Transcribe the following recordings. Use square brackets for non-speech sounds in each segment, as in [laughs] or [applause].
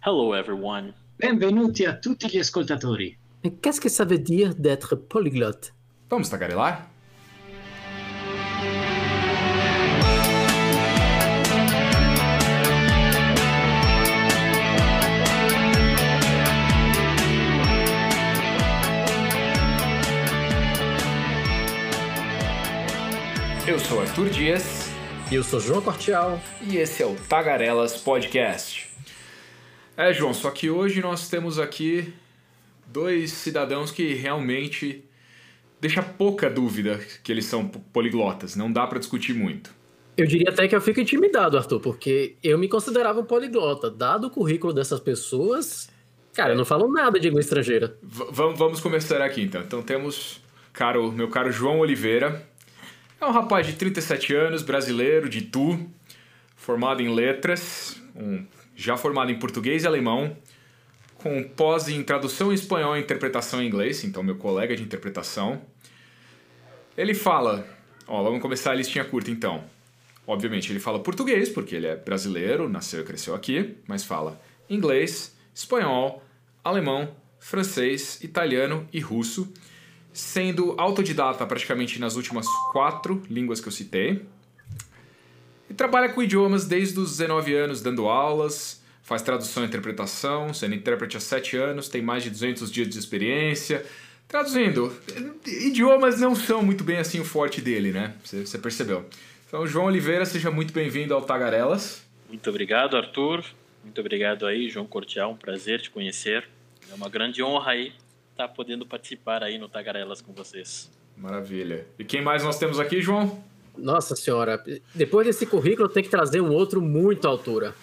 Hello everyone. Benvenuti a tutti gli ascoltatori. Mais qu'est-ce que ça veut dire d'être polyglotte Vamos tagarelar? Eu sou Arthur Dias E eu sou João Cortial. e esse é o Tagarelas Podcast. É, João, só que hoje nós temos aqui dois cidadãos que realmente deixa pouca dúvida que eles são po- poliglotas, não dá pra discutir muito. Eu diria até que eu fico intimidado, Arthur, porque eu me considerava um poliglota. Dado o currículo dessas pessoas, cara, eu não falo nada de língua estrangeira. V- vamos- vamos começar aqui então. Então temos caro, meu caro João Oliveira. É um rapaz de 37 anos, brasileiro, de Tu, formado em letras, um- já formado em português e alemão, com pós em tradução em espanhol e interpretação em inglês, então meu colega de interpretação. Ele fala, ó, vamos começar a listinha curta então. Obviamente ele fala português, porque ele é brasileiro, nasceu e cresceu aqui, mas fala inglês, espanhol, alemão, francês, italiano e russo, sendo autodidata praticamente nas últimas quatro línguas que eu citei. E trabalha com idiomas desde os 19 anos, dando aulas, faz tradução e interpretação, sendo intérprete há 7 anos, tem mais de 200 dias de experiência. Traduzindo, idiomas não são muito bem assim o forte dele, né? Você percebeu. Então, João Oliveira, seja muito bem-vindo ao Tagarelas. Muito obrigado, Arthur. Muito obrigado aí, João Cortial. Um prazer te conhecer. É uma grande honra aí estar podendo participar aí no Tagarelas com vocês. Maravilha. E quem mais nós temos aqui, João? Nossa senhora, depois desse currículo tenho que trazer um outro muito à altura.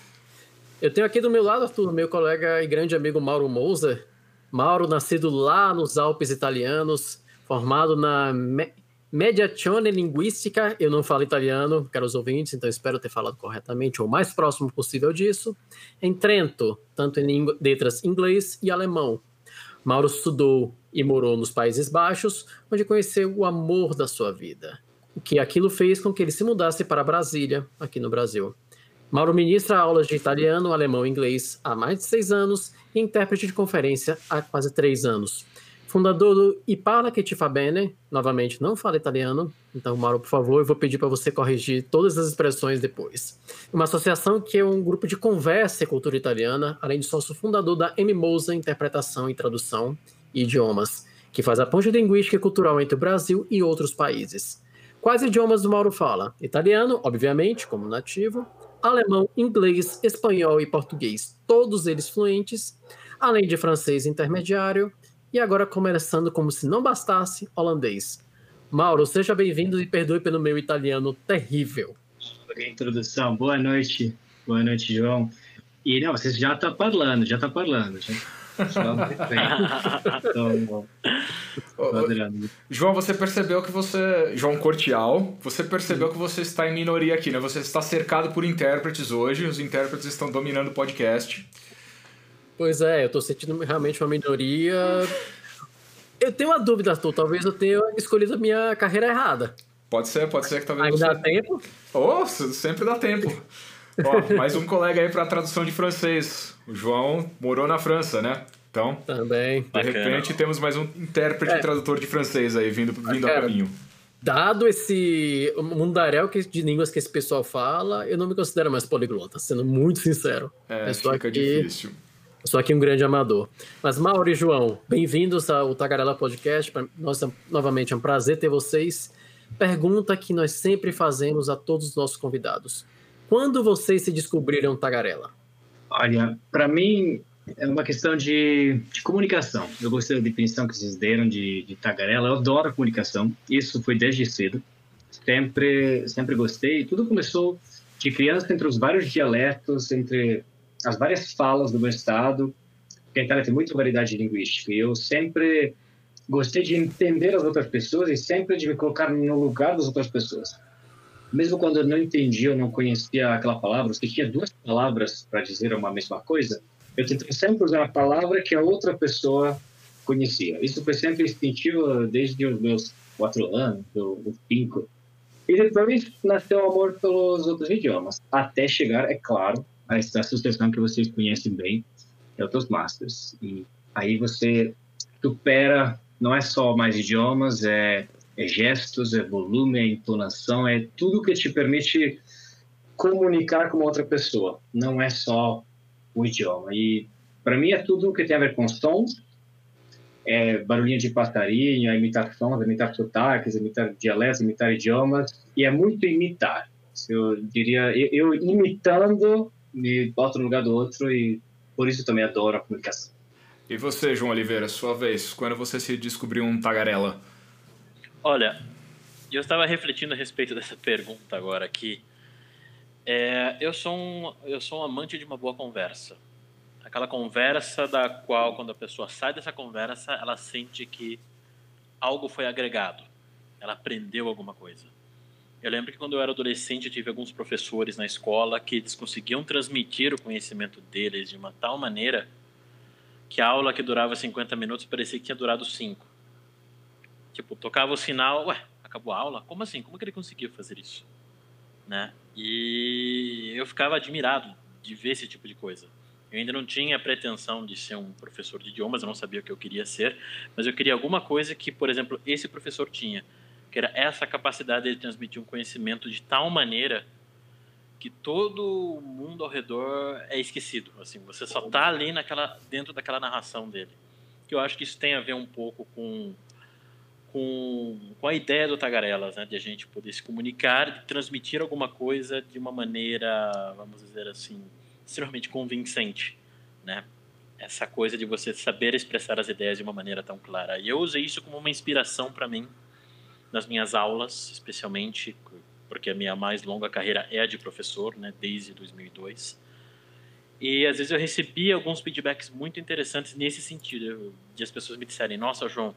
Eu tenho aqui do meu lado, Arthur, meu colega e grande amigo Mauro Moser. Mauro, nascido lá nos Alpes italianos, formado na Me Mediazione Linguistica. Eu não falo italiano, caros ouvintes, então espero ter falado corretamente, ou o mais próximo possível disso. Em Trento, tanto em letras inglês e alemão. Mauro estudou e morou nos Países Baixos, onde conheceu o amor da sua vida que aquilo fez com que ele se mudasse para Brasília, aqui no Brasil. Mauro ministra aulas de italiano, alemão e inglês há mais de seis anos e intérprete de conferência há quase três anos. Fundador do I Parla Che Ti Fa Bene, novamente não fala italiano, então Mauro, por favor, eu vou pedir para você corrigir todas as expressões depois. Uma associação que é um grupo de conversa e cultura italiana, além de sócio fundador da M-Mosa Interpretação e Tradução e Idiomas, que faz a ponte linguística e cultural entre o Brasil e outros países. Quais idiomas o Mauro fala? Italiano, obviamente, como nativo, alemão, inglês, espanhol e português, todos eles fluentes, além de francês intermediário, e agora começando como se não bastasse, holandês. Mauro, seja bem-vindo e perdoe pelo meu italiano terrível. Ok, introdução. Boa noite. Boa noite, João. E não, você já está falando, já está falando. Já, Então. João, você percebeu que você. João Cortial, você percebeu que você está em minoria aqui, né? Você está cercado por intérpretes hoje, os intérpretes estão dominando o podcast. Pois é, eu tô sentindo realmente uma minoria. Eu tenho uma dúvida, Arthur. Talvez eu tenha escolhido a minha carreira errada. Pode ser, pode ser que talvez Ainda dá você. tempo? Oh, sempre dá tempo. Ó, mais um colega aí para tradução de francês. O João morou na França, né? Então, Também. de Bacana. repente, temos mais um intérprete É. e tradutor de francês aí vindo, vindo a Cara, caminho. Dado esse mundaréu que- de línguas que esse pessoal fala, eu não me considero mais poliglota, sendo muito sincero. É, eu sou fica aqui, difícil. eu sou aqui um grande amador. Mas Mauro e João, bem-vindos ao Tagarela Podcast. Pra nós, novamente, é um prazer ter vocês. Pergunta que nós sempre fazemos a todos os nossos convidados. Quando vocês se descobriram tagarela? Olha, para mim é uma questão de, de comunicação. Eu gostei da definição que vocês deram de, de tagarela. Eu adoro a comunicação. Isso foi desde cedo. Sempre, sempre gostei. Tudo começou de criança entre os vários dialetos, entre as várias falas do meu estado. Itália tem muita variedade linguística. E eu sempre gostei de entender as outras pessoas e sempre de me colocar no lugar das outras pessoas. Mesmo quando eu não entendia, eu não conhecia aquela palavra, se tinha duas palavras para dizer uma mesma coisa, eu tentei sempre usar a palavra que a outra pessoa conhecia. Isso foi sempre instintivo desde os meus quatro anos, os cinco. E depois nasceu o amor pelos outros idiomas, até chegar, é claro, a, a sucessão que vocês conhecem bem, é o Toastmasters. E aí você supera, não é só mais idiomas, é, é gestos, é volume, é entonação, é tudo que te permite comunicar com outra pessoa. Não é só o idioma. E para mim é tudo que tem a ver com som, é barulhinho de passarinho, é imitar sons, é imitar sotaques, é imitar dialetos, é imitar idiomas, e é muito imitar. Eu diria, eu, eu imitando, me boto no lugar do outro e por isso também adoro a comunicação. E você, João Oliveira, sua vez, quando você se descobriu um tagarela? Olha, eu estava refletindo a respeito dessa pergunta agora aqui. É, eu, sou um, eu sou um amante de uma boa conversa. Aquela conversa da qual, quando a pessoa sai dessa conversa, ela sente que algo foi agregado. Ela aprendeu alguma coisa. Eu lembro que quando eu era adolescente, eu tive alguns professores na escola que eles conseguiam transmitir o conhecimento deles de uma tal maneira que a aula que durava 50 minutos parecia que tinha durado 5. Tipo, tocava o sinal, ué, acabou a aula? Como assim? Como que ele conseguiu fazer isso? Né? E eu ficava admirado de ver esse tipo de coisa. Eu ainda não tinha pretensão de ser um professor de idiomas, eu não sabia o que eu queria ser, mas eu queria alguma coisa que, por exemplo, esse professor tinha que era essa capacidade de transmitir um conhecimento de tal maneira que todo mundo ao redor é esquecido. Assim, você só está ali naquela, dentro daquela narração dele. Que eu acho que isso tem a ver um pouco com com, com a ideia do Tagarelas, né, de a gente poder se comunicar, de transmitir alguma coisa de uma maneira, vamos dizer assim, extremamente convincente, né? Essa coisa de você saber expressar as ideias de uma maneira tão clara. E eu usei isso como uma inspiração para mim nas minhas aulas, especialmente porque a minha mais longa carreira é a de professor, né, desde 2002. E às vezes eu recebi alguns feedbacks muito interessantes nesse sentido, de as pessoas me disserem: Nossa, João,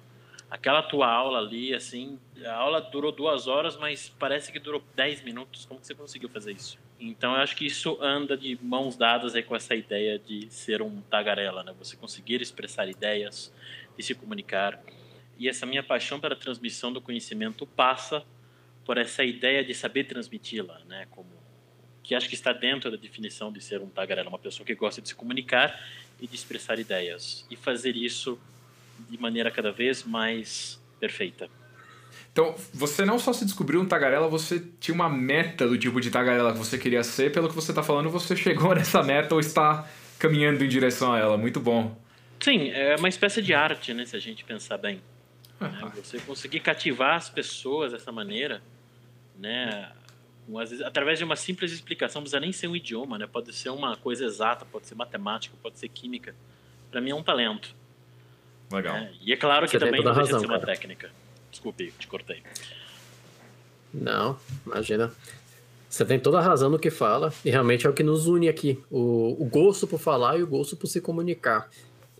aquela tua aula ali, assim, a aula durou duas horas, mas parece que durou dez minutos. Como que você conseguiu fazer isso? Então eu acho que isso anda de mãos dadas aí com essa ideia de ser um tagarela, né? Você conseguir expressar ideias, de se comunicar. E essa minha paixão pela transmissão do conhecimento passa por essa ideia de saber transmiti-la, né? Como que acho que está dentro da definição de ser um tagarela, uma pessoa que gosta de se comunicar e de expressar ideias e fazer isso de maneira cada vez mais perfeita. Então, você não só se descobriu um tagarela, você tinha uma meta do tipo de tagarela que você queria ser. Pelo que você está falando, você chegou [laughs] nessa meta ou está caminhando em direção a ela. Muito bom. Sim, é uma espécie de arte, né? Se a gente pensar bem. Né? Você conseguir cativar as pessoas dessa maneira, né? Vezes, através de uma simples explicação, não precisa nem ser um idioma, né? Pode ser uma coisa exata, pode ser matemática, pode ser química. Para mim é um talento. Legal. Né? E é claro que Você também não deixa de ser uma cara. técnica. Desculpe, te cortei. Não, imagina. Você tem toda a razão no que fala, e realmente é o que nos une aqui: o, o gosto por falar e o gosto por se comunicar.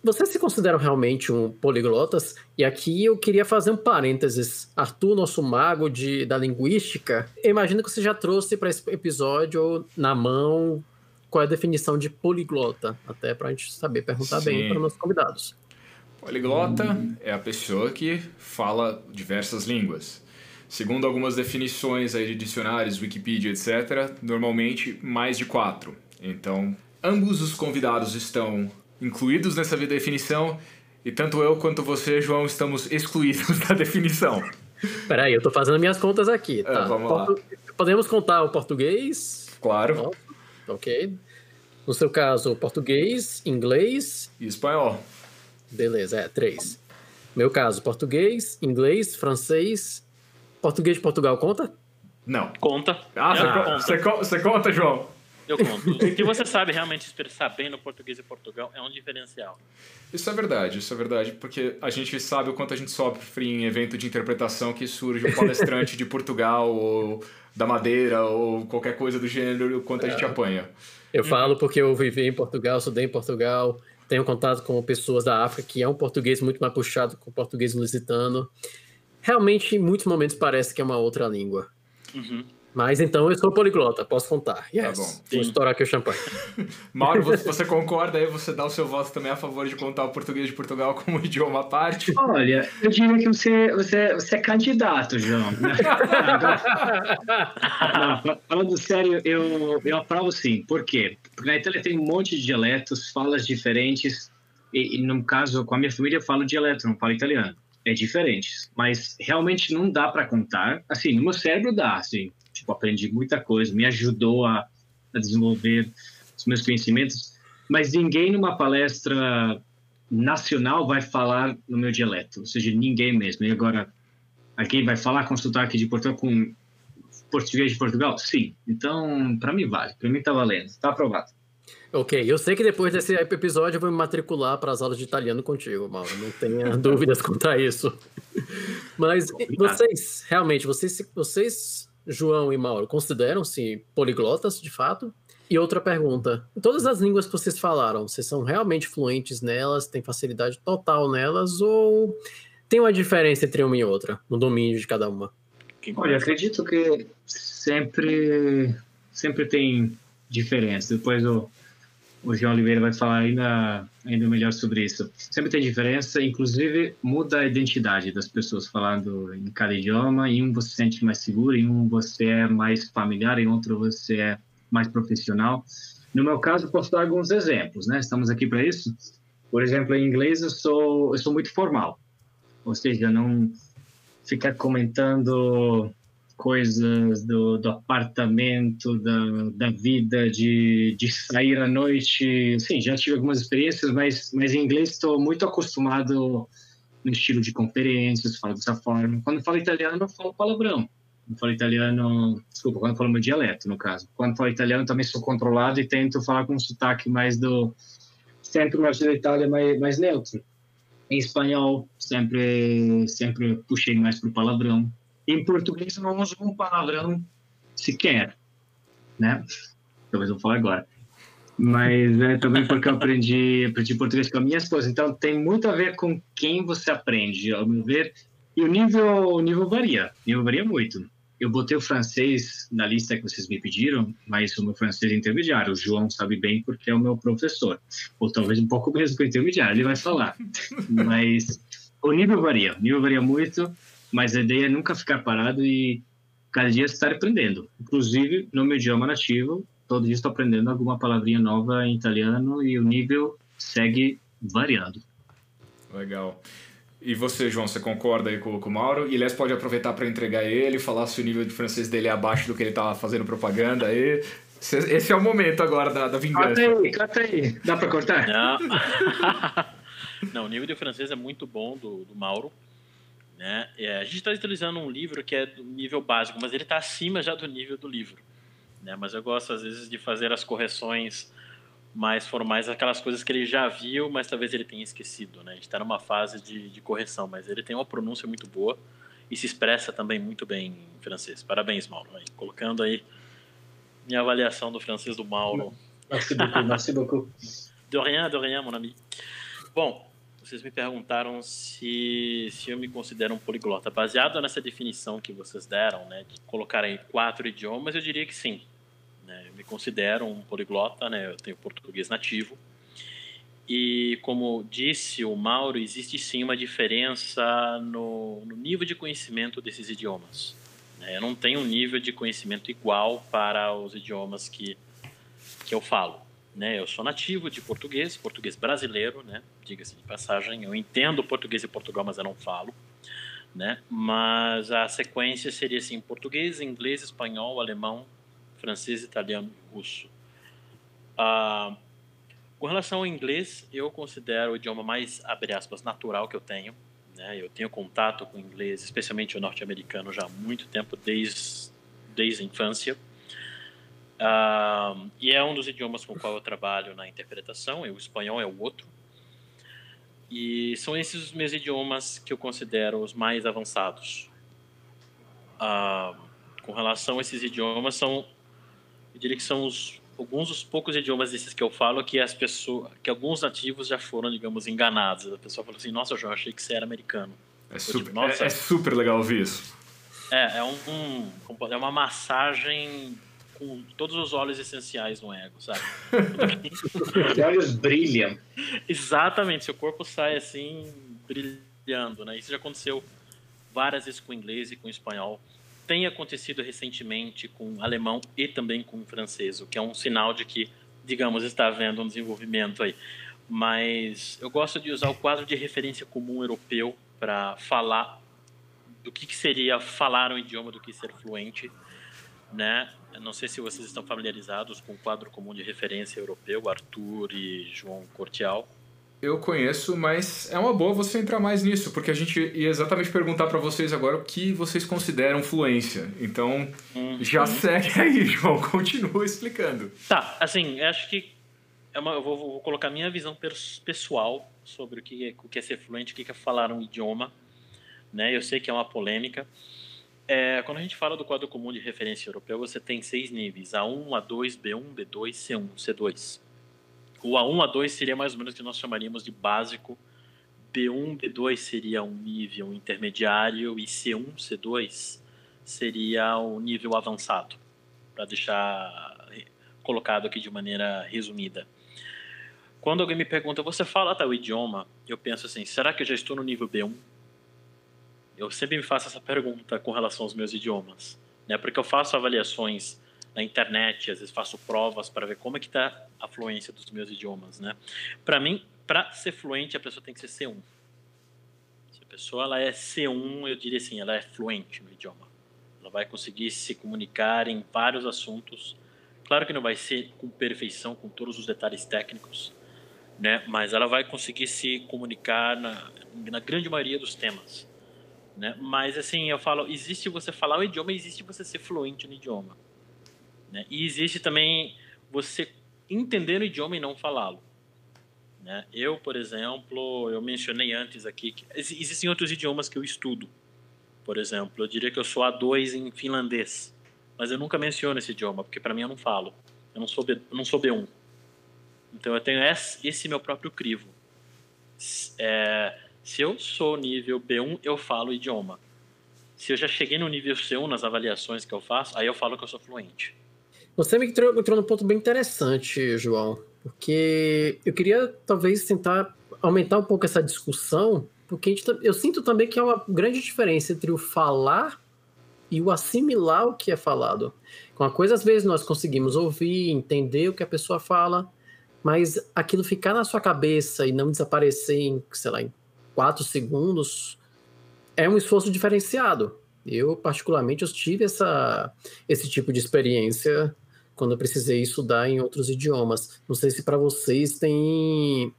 Vocês se consideram realmente um poliglotas? E aqui eu queria fazer um parênteses. Arthur, nosso mago de, da linguística, eu imagino que você já trouxe para esse episódio na mão qual é a definição de poliglota, até para a gente saber perguntar Sim. bem para os nossos convidados. Poliglota é a pessoa que fala diversas línguas. Segundo algumas definições aí de dicionários, Wikipedia, etc., normalmente mais de quatro. Então, ambos os convidados estão incluídos nessa definição e tanto eu quanto você, João, estamos excluídos [laughs] da definição. Peraí, eu tô fazendo minhas contas aqui, é, tá? É, vamos lá. Podemos contar o português? Claro. Ok. No seu caso, português, inglês... E espanhol. Beleza, é, três. Meu caso, português, inglês, francês... Português de Portugal conta? Não. Conta. Ah, você, conta. Você, conta, você conta, João? Eu conto. o que você sabe realmente expressar bem no português e Portugal é um diferencial. Isso é verdade, isso é verdade, porque a gente sabe o quanto a gente sofre em evento de interpretação que surge um palestrante de Portugal ou da Madeira ou qualquer coisa do gênero, o quanto a gente é. apanha. Eu falo porque eu vivi em Portugal, estudei em Portugal, tenho contato com pessoas da África que é um português muito mais puxado com o português lusitano. Realmente, em muitos momentos, parece que é uma outra língua. Uhum. Mas então eu sou poliglota, posso contar. Yes. Tá bom. Vou estourar aqui o champanhe. [laughs] Mauro, você, você concorda aí? Você dá o seu voto também a favor de contar o português de Portugal como [laughs] idioma à parte? Olha, eu diria que você, você, você é candidato, João. [laughs] Não, fa- falando sério, eu, eu aprovo sim. Por quê? Porque na Itália tem um monte de dialetos, falas diferentes. E, e no caso, com a minha família, eu falo dialeto, não falo italiano. É diferente. Mas realmente não dá para contar. Assim, no meu cérebro dá, assim. Tipo, aprendi muita coisa, me ajudou a, a desenvolver os meus conhecimentos. Mas ninguém numa palestra nacional vai falar no meu dialeto, ou seja, ninguém mesmo. E agora, alguém vai falar com sotaque de Portugal, com português de Portugal? Sim. Então, para mim vale. Para mim tá valendo. Tá aprovado. Ok, eu sei que depois desse episódio eu vou me matricular para as aulas de italiano contigo, Mauro. Não tenha [laughs] dúvidas quanto a isso. Mas Obrigado. vocês, realmente, vocês, vocês, João e Mauro, consideram-se poliglotas de fato? E outra pergunta: todas as línguas que vocês falaram, vocês são realmente fluentes nelas, têm facilidade total nelas, ou tem uma diferença entre uma e outra no domínio de cada uma? Olha, eu acredito que sempre, sempre tem diferença. Depois o, o João Oliveira vai falar ainda, ainda melhor sobre isso. Sempre tem diferença, inclusive muda a identidade das pessoas falando em cada idioma. Em um você se sente mais seguro, em um você é mais familiar, em outro você é mais profissional. No meu caso, posso dar alguns exemplos, né? Estamos aqui para isso. Por exemplo, em inglês eu sou eu sou muito formal, ou seja, não ficar comentando coisas do, do apartamento, da, da vida, de, de sair à noite. Sim, já tive algumas experiências, mas, mas em inglês estou muito acostumado no estilo de conferências, falo dessa forma. Quando falo italiano, eu falo palavrão. Quando falo italiano, desculpa, quando falo meu dialeto, no caso. Quando falo italiano, também sou controlado e tento falar com um sotaque mais do centro-norte da Itália, mais, mais neutro. Em espanhol, sempre, sempre puxei mais para o palavrão. Em português, eu não uso um palavrão sequer, né? Talvez eu vou falar agora. Mas é também porque eu aprendi, aprendi português com a minha esposa. Então, tem muito a ver com quem você aprende, ao meu ver. E o nível, o nível varia. O nível varia muito. Eu botei o francês na lista que vocês me pediram, mas o meu francês é intermediário. O João sabe bem porque é o meu professor. Ou talvez um pouco menos que o intermediário, ele vai falar. [laughs] mas o nível varia. O nível varia muito, mas a ideia é nunca ficar parado e cada dia estar aprendendo. Inclusive, no meu idioma nativo, todo dia estou aprendendo alguma palavrinha nova em italiano e o nível segue variando. Legal. E você, João, você concorda aí com, com o Mauro? E aliás, pode aproveitar para entregar ele, falar se o nível de francês dele é abaixo do que ele tá fazendo propaganda aí. Esse é o momento agora da, da Corta vingança. aí, corta aí. Dá para cortar? Não. [laughs] Não, o nível de francês é muito bom do, do Mauro. Né? É, a gente está utilizando um livro que é do nível básico, mas ele está acima já do nível do livro. Né? Mas eu gosto, às vezes, de fazer as correções mais formais, aquelas coisas que ele já viu, mas talvez ele tenha esquecido. Né? A gente está numa fase de, de correção, mas ele tem uma pronúncia muito boa e se expressa também muito bem em francês. Parabéns, Mauro. Aí, colocando aí minha avaliação do francês do Mauro. Merci beaucoup, merci beaucoup. De rien, de rien, mon ami. Bom, vocês me perguntaram se, se eu me considero um poliglota. Baseado nessa definição que vocês deram, né, de colocar quatro idiomas, eu diria que sim. Né, eu me considero um poliglota, né, eu tenho português nativo. E como disse o Mauro, existe sim uma diferença no, no nível de conhecimento desses idiomas. né. Eu não tenho um nível de conhecimento igual para os idiomas que, que eu falo né? Eu sou nativo de português, português brasileiro, né? Diga-se de passagem, eu entendo português de Portugal, mas eu não falo, né? Mas a sequência seria assim: português, inglês, espanhol, alemão, francês, italiano russo. Ah, com relação ao inglês, eu considero o idioma mais, abre aspas, natural que eu tenho. Né? Eu tenho contato com o inglês, especialmente o norte-americano, já há muito tempo, desde, desde a infância. Uh, e é um dos idiomas com o qual eu trabalho na interpretação, e o espanhol é o outro. E são esses os meus idiomas que eu considero os mais avançados. Uh, com relação a esses idiomas, são, eu diria que são os, alguns dos poucos idiomas desses que eu falo que as pessoas, que alguns nativos já foram, digamos, enganados. A pessoa falou assim: Nossa, já achei que você era americano. É digo, super, nossa. é, é super legal ouvir isso. É, é um, um, é uma massagem com todos os óleos essenciais no ego, sabe? os olhos brilham. Exatamente, seu corpo sai assim brilhando, né? Isso já aconteceu várias vezes com inglês e com espanhol. Tem acontecido recentemente com o alemão e também com o francês, o que é um sinal de que, digamos, está havendo um desenvolvimento aí. Mas eu gosto de usar o quadro de referência comum europeu para falar do que, que seria falar um idioma do que ser fluente, né? Eu não sei se vocês estão familiarizados com o quadro comum de referência europeu, Arthur e João Cortial. Eu conheço, mas é uma boa você entrar mais nisso, porque a gente ia exatamente perguntar para vocês agora o que vocês consideram fluência. Então, uhum. já segue aí, [laughs] João, continua explicando. Tá, assim, acho que é uma, eu vou, vou colocar minha visão pessoal sobre o que é, o que é ser fluente, o que é falar um idioma. Né? Eu sei que é uma polêmica. É, quando a gente fala do quadro comum de referência europeu, você tem seis níveis: A1, A2, B1, B2, C1, C2. O A1, A2 seria mais ou menos o que nós chamaríamos de básico. B1, B2 seria um nível intermediário e C1, C2 seria o nível avançado, para deixar colocado aqui de maneira resumida. Quando alguém me pergunta, você fala tal idioma? Eu penso assim, será que eu já estou no nível B1? Eu sempre me faço essa pergunta com relação aos meus idiomas, né? Porque eu faço avaliações na internet, às vezes faço provas para ver como é que está a fluência dos meus idiomas, né? Para mim, para ser fluente, a pessoa tem que ser C1. Se a pessoa ela é C1, eu diria assim, ela é fluente no idioma. Ela vai conseguir se comunicar em vários assuntos. Claro que não vai ser com perfeição, com todos os detalhes técnicos, né? Mas ela vai conseguir se comunicar na, na grande maioria dos temas. Né? Mas assim, eu falo, existe você falar o idioma, existe você ser fluente no idioma. Né? E existe também você entender o idioma e não falá-lo. Né? Eu, por exemplo, eu mencionei antes aqui que existem outros idiomas que eu estudo. Por exemplo, eu diria que eu sou A2 em finlandês, mas eu nunca menciono esse idioma, porque para mim eu não falo. Eu não sou, B, eu não sou B1. Então eu tenho esse, meu próprio crivo. É, se eu sou nível B1, eu falo idioma. Se eu já cheguei no nível C1 nas avaliações que eu faço, aí eu falo que eu sou fluente. Você me entrou, entrou num ponto bem interessante, João, porque eu queria talvez tentar aumentar um pouco essa discussão, porque gente, eu sinto também que há uma grande diferença entre o falar e o assimilar o que é falado. Com a coisa, às vezes, nós conseguimos ouvir, entender o que a pessoa fala, mas aquilo ficar na sua cabeça e não desaparecer em, sei lá, em quatro segundos, é um esforço diferenciado. Eu, particularmente, eu tive essa, esse tipo de experiência quando eu precisei estudar em outros idiomas. Não sei se para vocês tem.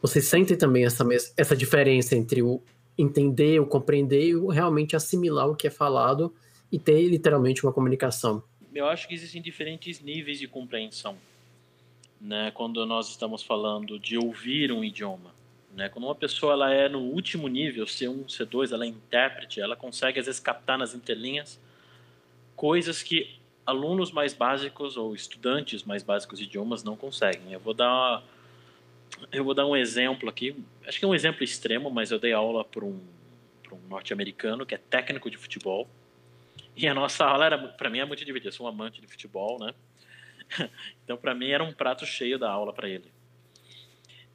Vocês sentem também essa, essa diferença entre o entender, o compreender e o realmente assimilar o que é falado e ter literalmente uma comunicação? Eu acho que existem diferentes níveis de compreensão. Né, quando nós estamos falando de ouvir um idioma. Né? Quando uma pessoa ela é no último nível, C1, C2, ela é intérprete, ela consegue às vezes captar nas entrelinhas coisas que alunos mais básicos ou estudantes mais básicos de idiomas não conseguem. Eu vou dar eu vou dar um exemplo aqui, acho que é um exemplo extremo, mas eu dei aula para um, um norte-americano que é técnico de futebol. E a nossa aula era, para mim, é muito divertida. Eu sou um amante de futebol, né? [laughs] Então, para mim, era um prato cheio da aula para ele.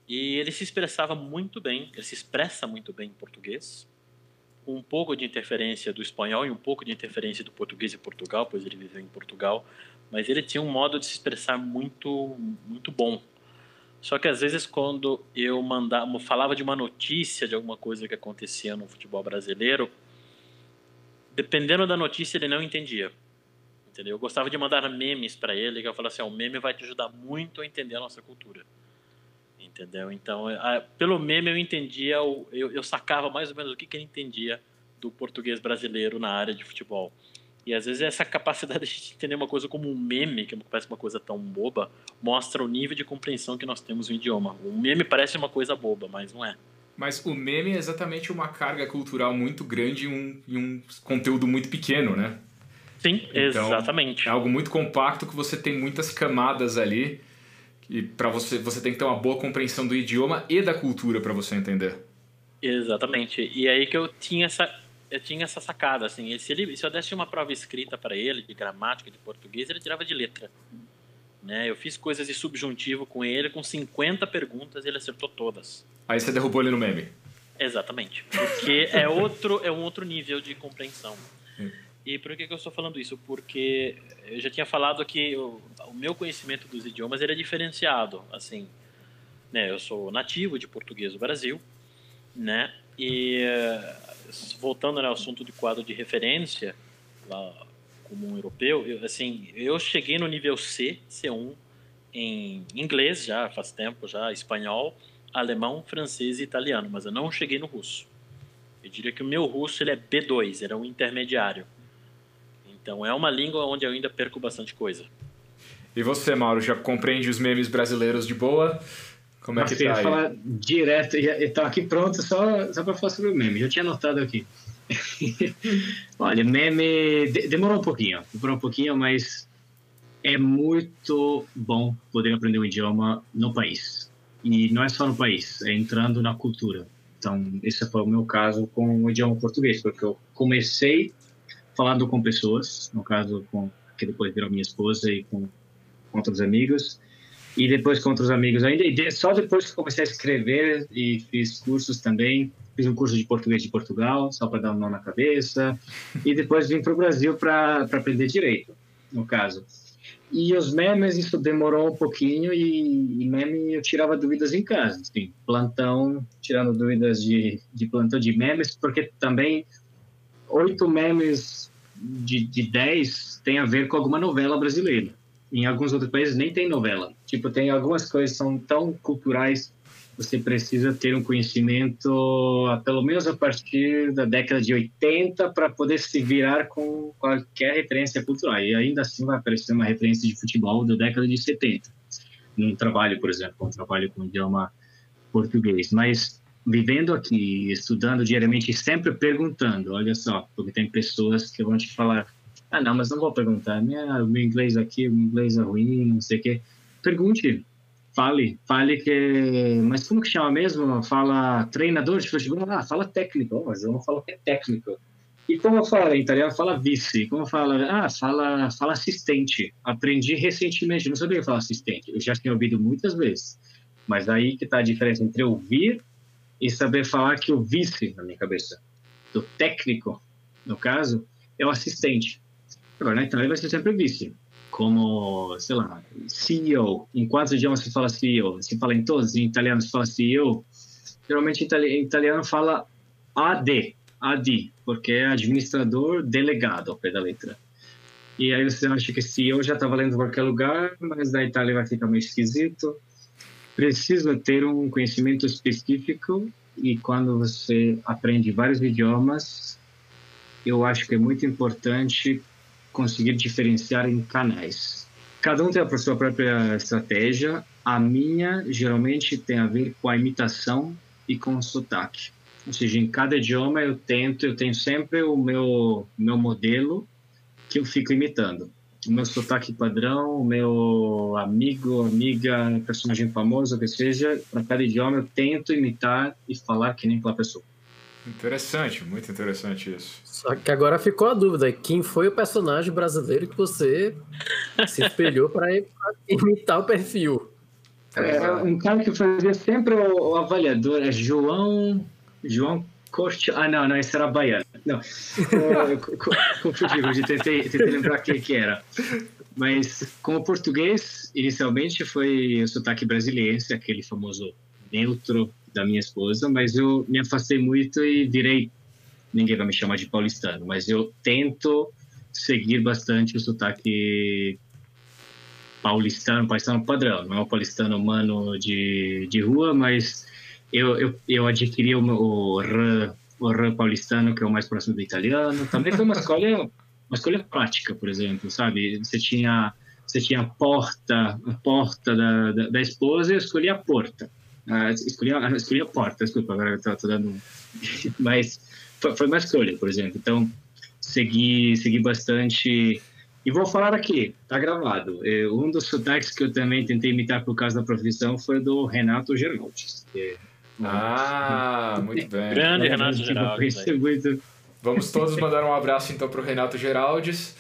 E ele se expressava muito bem, ele se expressa muito bem em português, um pouco de interferência do espanhol e um pouco de interferência do português e Portugal, pois ele viveu em Portugal, mas ele tinha um modo de se expressar muito muito bom. Só que às vezes quando eu mandava, falava de uma notícia de alguma coisa que acontecia no futebol brasileiro, dependendo da notícia ele não entendia. Entendeu? Eu gostava de mandar memes para ele, que eu falava assim, o meme vai te ajudar muito a entender a nossa cultura entendeu? Então, a, pelo meme eu entendia, eu, eu, sacava mais ou menos o que, que ele entendia do português brasileiro na área de futebol. E às vezes essa capacidade de entender uma coisa como um meme, que parece uma coisa tão boba, mostra o nível de compreensão que nós temos no idioma. O meme parece uma coisa boba, mas não é. Mas o meme é exatamente uma carga cultural muito grande e um, e um conteúdo muito pequeno, né? Sim, então, exatamente. É algo muito compacto que você tem muitas camadas ali e para você, você tem que ter uma boa compreensão do idioma e da cultura para você entender. Exatamente. E aí que eu tinha essa eu tinha essa sacada, assim, se, ele, se eu desse uma prova escrita para ele, de gramática, de português, ele tirava de letra. Né? Eu fiz coisas de subjuntivo com ele, com 50 perguntas, ele acertou todas. Aí você derrubou ele no meme. Exatamente. Porque é, outro, é um outro nível de compreensão. E por que, que eu estou falando isso? Porque eu já tinha falado que o, o meu conhecimento dos idiomas era diferenciado. Assim, né, eu sou nativo de português do Brasil, né? E voltando ao assunto de quadro de referência, lá como um europeu, eu, assim, eu cheguei no nível C, C1, em inglês já faz tempo, já espanhol, alemão, francês e italiano, mas eu não cheguei no russo. Eu diria que o meu russo ele é B2, era um intermediário. Então é uma língua onde eu ainda perco bastante coisa. E você, Mauro, já compreende os memes brasileiros de boa? Como é que tá aí? falar direto, estou aqui pronto só, só para falar sobre o meme, já tinha anotado aqui. [laughs] Olha, meme demorou um pouquinho, demorou um pouquinho, mas é muito bom poder aprender um idioma no país. E não é só no país, é entrando na cultura. Então, esse foi o meu caso com o idioma português, porque eu comecei falando com pessoas, no caso com que depois virou minha esposa e com, com outros amigos, e depois com outros amigos ainda. E só depois que comecei a escrever e fiz cursos também. Fiz um curso de português de Portugal, só para dar um nó na cabeça. E depois vim para o Brasil para aprender direito, no caso. E os memes, isso demorou um pouquinho e, e meme eu tirava dúvidas em casa. Assim, plantão, tirando dúvidas de, de plantão de memes, porque também oito memes de, de dez tem a ver com alguma novela brasileira. Em alguns outros países nem tem novela. Tipo, tem algumas coisas que são tão culturais, você precisa ter um conhecimento, pelo menos a partir da década de 80, para poder se virar com qualquer referência cultural. E ainda assim vai aparecer uma referência de futebol da década de 70. Num trabalho, por exemplo, um trabalho com idioma português. Mas vivendo aqui, estudando diariamente e sempre perguntando, olha só, porque tem pessoas que vão te falar ah, não, mas não vou perguntar. Minha, meu inglês aqui, meu inglês é ruim, não sei o quê. Pergunte, fale, fale que. Mas como que chama mesmo? Fala treinador de futebol? Ah, fala técnico. Mas eu não falo que é técnico. E como fala em italiano? Fala vice. Como fala? Ah, fala, fala assistente. Aprendi recentemente, não sabia falar assistente. Eu já tinha ouvido muitas vezes. Mas aí que está a diferença entre ouvir e saber falar que o vice, na minha cabeça, do técnico, no caso, é o assistente. Agora, na Itália vai ser sempre vice. Como, sei lá, CEO. Em quatro idiomas se fala CEO. Se fala em todos, em italiano se fala CEO. Geralmente em italiano fala AD, AD, porque é administrador delegado ao pé da letra. E aí você acha que CEO já está valendo em qualquer lugar, mas na Itália vai ficar meio esquisito. Precisa ter um conhecimento específico e quando você aprende vários idiomas, eu acho que é muito importante conseguir diferenciar em canais. Cada um tem a sua própria estratégia. A minha, geralmente, tem a ver com a imitação e com o sotaque. Ou seja, em cada idioma eu tento, eu tenho sempre o meu, meu modelo que eu fico imitando. O meu sotaque padrão, o meu amigo, amiga, personagem famoso, o que seja, para cada idioma eu tento imitar e falar que nem aquela pessoa. Interessante, muito interessante isso. Só que agora ficou a dúvida: quem foi o personagem brasileiro que você se espelhou para imitar o perfil? É, um cara que fazia sempre o, o avaliador é João. João Corte. Ah, não, não, esse era baiano. Não. Confundi, eu tentei, tentei lembrar quem que era. Mas, como português, inicialmente foi o sotaque brasileiro, aquele famoso neutro da minha esposa, mas eu me afastei muito e virei. Ninguém vai me chamar de paulistano, mas eu tento seguir bastante o sotaque paulistano, paulistano padrão. Não é o paulistano humano de, de rua, mas eu, eu, eu adquiri o, o, R, o paulistano, que é o mais próximo do italiano. Também foi uma [laughs] escolha, uma escolha prática, por exemplo, sabe? Você tinha, você tinha a porta, a porta da, da, da esposa e eu escolhi a porta. Uh, escolhi, a, escolhi a porta, desculpa, agora eu tô, dando. [laughs] Mas foi, foi uma escolha, por exemplo. Então, segui, segui bastante. E vou falar aqui, tá gravado. É, um dos sotaques que eu também tentei imitar por causa da profissão foi do Renato Geraldes. Ah, muito bem. Grande Renato Geraldes. Vamos todos [laughs] mandar um abraço então pro Renato Geraldes.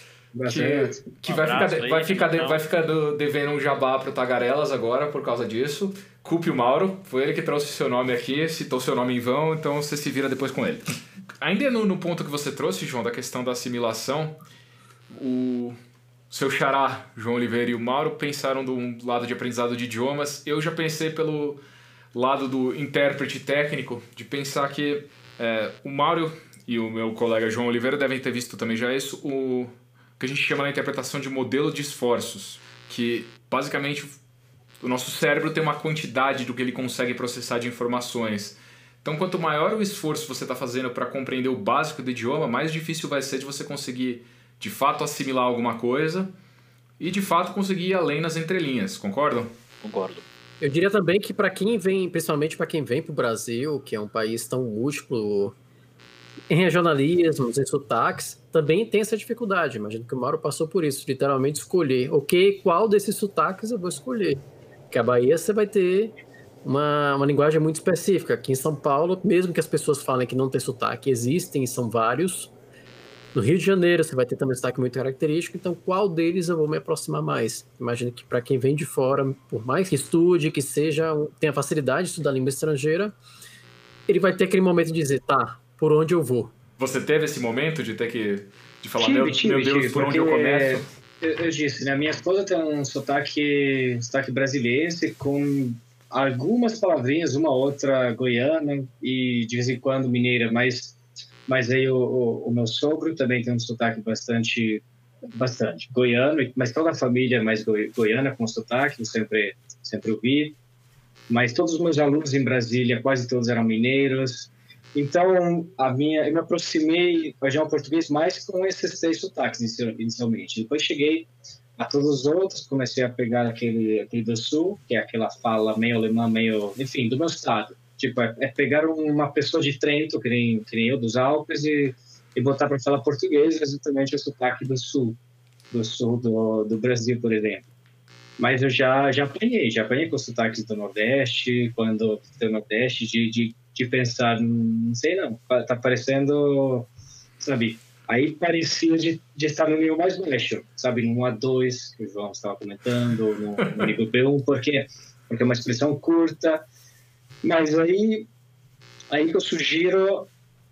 Que, que vai, ficar, aí, vai, ficar de, vai ficar devendo um jabá pro Tagarelas agora por causa disso. Culpe o Mauro, foi ele que trouxe seu nome aqui, citou seu nome em vão, então você se vira depois com ele. Ainda no, no ponto que você trouxe, João, da questão da assimilação, o seu xará, João Oliveira e o Mauro pensaram do lado de aprendizado de idiomas. Eu já pensei pelo lado do intérprete técnico, de pensar que é, o Mauro e o meu colega João Oliveira devem ter visto também já isso, o que a gente chama na interpretação de modelo de esforços, que basicamente o nosso cérebro tem uma quantidade do que ele consegue processar de informações. Então, quanto maior o esforço você está fazendo para compreender o básico do idioma, mais difícil vai ser de você conseguir de fato assimilar alguma coisa e de fato conseguir ir além nas entrelinhas, concordam? Concordo. Eu diria também que para quem vem, principalmente para quem vem para o Brasil, que é um país tão múltiplo em regionalismos, em sotaques, também tem essa dificuldade. Imagino que o Mauro passou por isso, literalmente escolher, ok, qual desses sotaques eu vou escolher. Porque a Bahia você vai ter uma, uma linguagem muito específica. Aqui em São Paulo, mesmo que as pessoas falem que não tem sotaque, existem, são vários. No Rio de Janeiro você vai ter também um sotaque muito característico, então qual deles eu vou me aproximar mais? Imagino que para quem vem de fora, por mais que estude, que seja, tenha facilidade de estudar língua estrangeira, ele vai ter aquele momento de dizer, tá, por onde eu vou? Você teve esse momento de ter que de falar, tive, meu, tive, meu Deus, tive, por onde eu começo? Eu, eu, disse, né? Minha esposa tem um sotaque, sotaque brasileiro com algumas palavrinhas, uma outra goiana e de vez em quando mineira, mas mas aí o, o, o, meu sogro também tem um sotaque bastante, bastante goiano, mas toda a família é mais goiana com sotaque, eu sempre, sempre ouvi. Mas todos os meus alunos em Brasília, quase todos eram mineiros. Então, a minha, eu me aproximei ao português mais com esses três sotaques inicialmente. Depois cheguei a todos os outros, comecei a pegar aquele, aquele do sul, que é aquela fala meio alemã, meio, enfim, do meu estado. Tipo, é, é pegar uma pessoa de Trento, que nem, que nem eu, dos Alpes, e, e botar para falar português, exatamente o sotaque do sul, do sul do, do Brasil, por exemplo. Mas eu já, já apanhei, já apanhei com sotaques do Nordeste, quando do Nordeste, de, de, de pensar, não sei não, tá parecendo, sabe, aí parecia de, de estar no nível mais baixo, sabe, no A2, que o João estava comentando, no, no nível B1, porque, porque é uma expressão curta, mas aí, aí que eu sugiro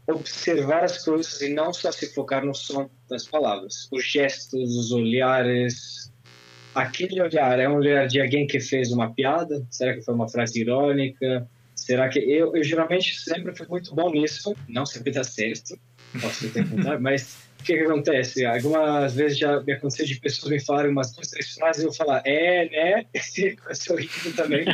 observar as coisas e não só se focar no som das palavras, os gestos, os olhares. Aquele olhar é um olhar de alguém que fez uma piada? Será que foi uma frase irônica? Será que eu, eu geralmente sempre fui muito bom nisso, não sempre dá certo, posso tentar, [laughs] mas o que, que acontece? Algumas vezes já me aconteceu de pessoas me falarem umas duas, três frases e eu falar, é, né? [laughs] Sorrindo também.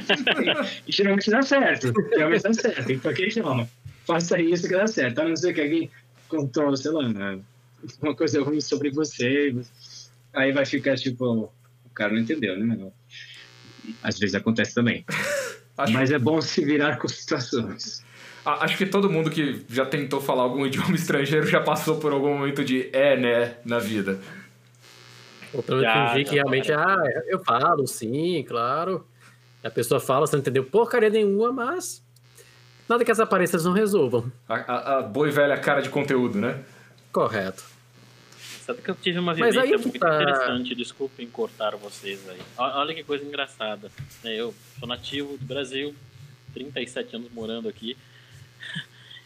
e, geralmente dá certo. Geralmente dá certo. Então, aqui não. Faça isso que dá certo. A não ser que alguém contou, sei lá, né, uma coisa ruim sobre você. Aí vai ficar tipo, o cara não entendeu, né? Às vezes acontece também. Mas é bom se virar com situações. Acho que todo mundo que já tentou falar algum [laughs] idioma estrangeiro já passou por algum momento de é, né, na vida. Ou pelo menos fingir que realmente, ah, eu falo, sim, claro. A pessoa fala, você não entendeu porcaria nenhuma, mas nada que as aparências não resolvam. A, a, a boa e velha cara de conteúdo, né? Correto. Sabe que eu tive uma vivência muito tá... interessante, desculpem cortar vocês aí. Olha que coisa engraçada. Eu sou nativo do Brasil, 37 anos morando aqui.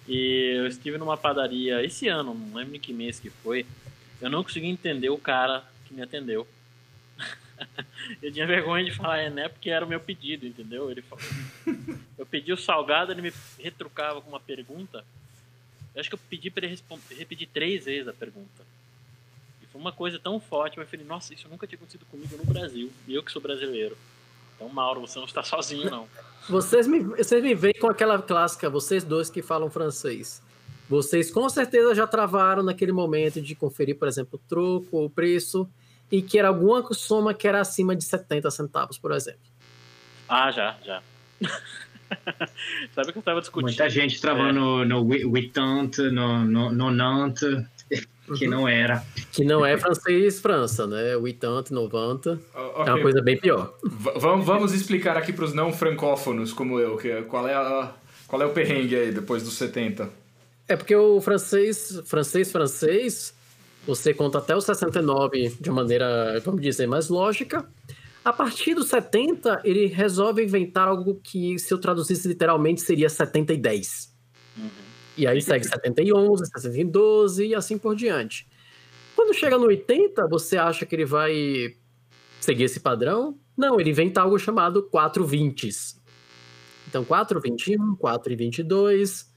E eu estive numa padaria esse ano, não lembro em que mês que foi. Eu não consegui entender o cara que me atendeu. [laughs] eu tinha vergonha de falar é né porque era o meu pedido, entendeu? Ele falou, [laughs] eu pedi o salgado, ele me retrucava com uma pergunta. Eu acho que eu pedi para ele repetir três vezes a pergunta. E foi uma coisa tão forte, eu falei, nossa, isso nunca tinha acontecido comigo no Brasil. E eu que sou brasileiro. Então, Mauro, você não está sozinho, não. Vocês me, vocês me veem com aquela clássica, vocês dois que falam francês. Vocês com certeza já travaram naquele momento de conferir, por exemplo, o troco, o preço, e que era alguma soma que era acima de 70 centavos, por exemplo. Ah, já, já. [laughs] Sabe o que eu estava discutindo? Muita gente travando é. no, no 80, no, no, no Nantes que não era. Que não é francês França, né? 80, 90. Okay. É uma coisa bem pior. V vamos explicar aqui para os não francófonos como eu, que, é, qual, é a, qual é o perrengue aí depois dos 70? É porque o francês, francês, francês, você conta até o 69 de maneira, vamos dizer, mais lógica. A partir dos 70, ele resolve inventar algo que, se eu traduzisse literalmente, seria 70 e 10. E aí segue 70 e 11, 70 e 12 e assim por diante. Quando chega no 80, você acha que ele vai seguir esse padrão? Não, ele inventa algo chamado 420s. Então, 421, 422.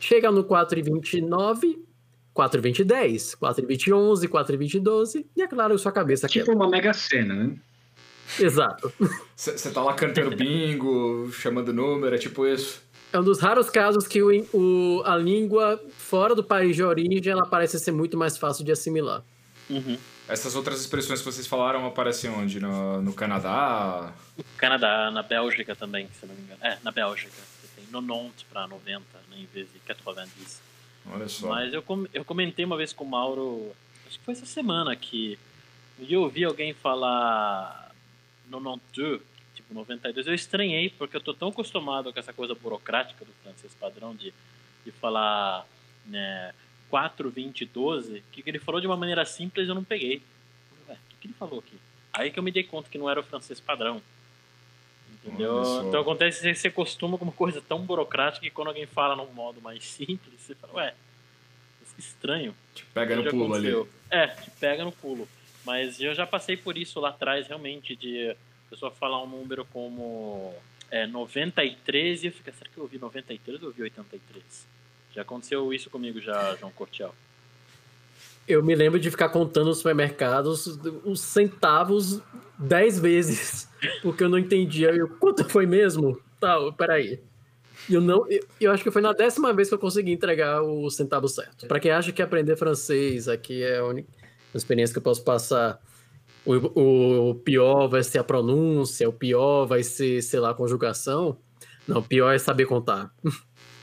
Chega no 429, 42010, 42011, 42012. E é claro, sua cabeça Tipo uma mega cena, né? Exato. Você tá lá cantando bingo, chamando número, é tipo isso. É um dos raros casos que o, o, a língua fora do país de origem ela parece ser muito mais fácil de assimilar. Uhum. Essas outras expressões que vocês falaram aparecem onde? No, no Canadá? No Canadá, na Bélgica também, se não me engano. É, na Bélgica. Você tem 90 para 90, né, em vez de 90. Olha só. Mas eu, com, eu comentei uma vez com o Mauro, acho que foi essa semana que eu ouvi alguém falar 92 tipo 92, eu estranhei, porque eu tô tão acostumado com essa coisa burocrática do francês padrão de, de falar né, 4, 20, 12, que ele falou de uma maneira simples eu não peguei. Ué, o que, que ele falou aqui? Aí que eu me dei conta que não era o francês padrão. Entendeu? Então acontece que você costuma com uma coisa tão burocrática que quando alguém fala num modo mais simples, você fala, ué, que estranho. Te pega no pulo aconteceu. ali. É, te pega no pulo. Mas eu já passei por isso lá atrás, realmente, de pessoa falar um número como é, 93 e eu fico, será que eu ouvi 93 ou ouvi 83? Já aconteceu isso comigo já, João Cortial. Eu me lembro de ficar contando nos supermercados os centavos 10 vezes, [laughs] porque eu não entendia. Eu, quanto foi mesmo? Tá, peraí. Eu, não, eu, eu, acho que foi na décima vez que eu consegui entregar o centavo certo. Para quem acha que aprender francês aqui é a única experiência que eu posso passar o, o pior vai ser a pronúncia, o pior vai ser, sei lá, a conjugação. Não, o pior é saber contar.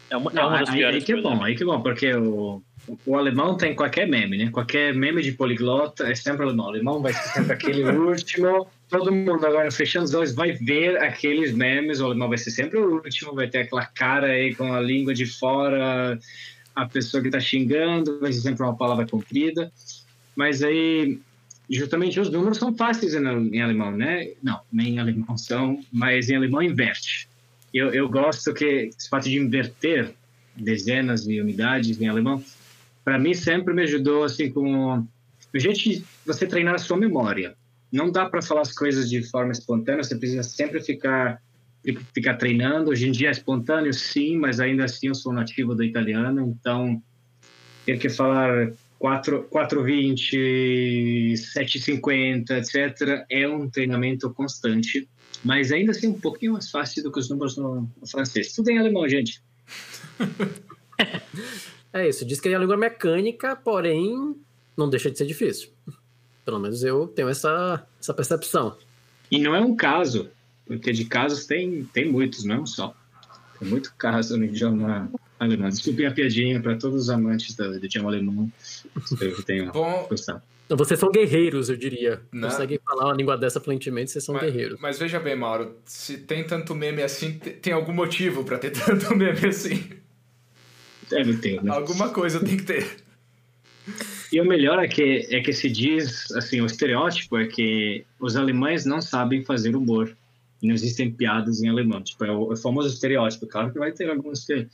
É uma, é uma das aí, aí que é bom, aí que é bom, porque o, o alemão tem qualquer meme, né? Qualquer meme de poliglota é sempre alemão. O alemão vai ser sempre aquele [laughs] último. Todo mundo agora fechando os olhos vai ver aqueles memes. O alemão vai ser sempre o último, vai ter aquela cara aí com a língua de fora, a pessoa que está xingando, vai ser sempre uma palavra comprida. Mas aí justamente os números são fáceis em, em, alemão, né? Não, nem em alemão são, mas em alemão inverte. Eu, eu gosto que esse fato de inverter dezenas de unidades em alemão, para mim sempre me ajudou assim com o jeito você treinar a sua memória. Não dá para falar as coisas de forma espontânea, você precisa sempre ficar ficar treinando. Hoje em dia é espontâneo, sim, mas ainda assim eu sou nativo do italiano, então ter que falar 4, 420, 750, etc. É um treinamento constante, mas ainda assim um pouquinho mais fácil do que os números no, no francês. Tudo em alemão, gente. [laughs] é isso, diz que é a língua mecânica, porém não deixa de ser difícil. Pelo menos eu tenho essa, essa percepção. E não é um caso, porque de casos tem, tem muitos, não é um só. Tem muito caso no idioma alemão. Desculpem a piadinha para todos os amantes do, do idioma alemão. Espero que tenham Bom, gostado. Então, vocês são guerreiros, eu diria. Não. Né? Conseguem falar uma língua dessa fluentemente, vocês são mas, guerreiros. Mas veja bem, Mauro, se tem tanto meme assim, tem algum motivo para ter [laughs] tanto meme assim. Deve ter, né? Alguma coisa tem que ter. E o melhor é que, é que se diz, assim, o estereótipo é que os alemães não sabem fazer humor. E não existem piadas em alemão. Tipo, é o, é o famoso estereótipo. Claro que vai ter alguns que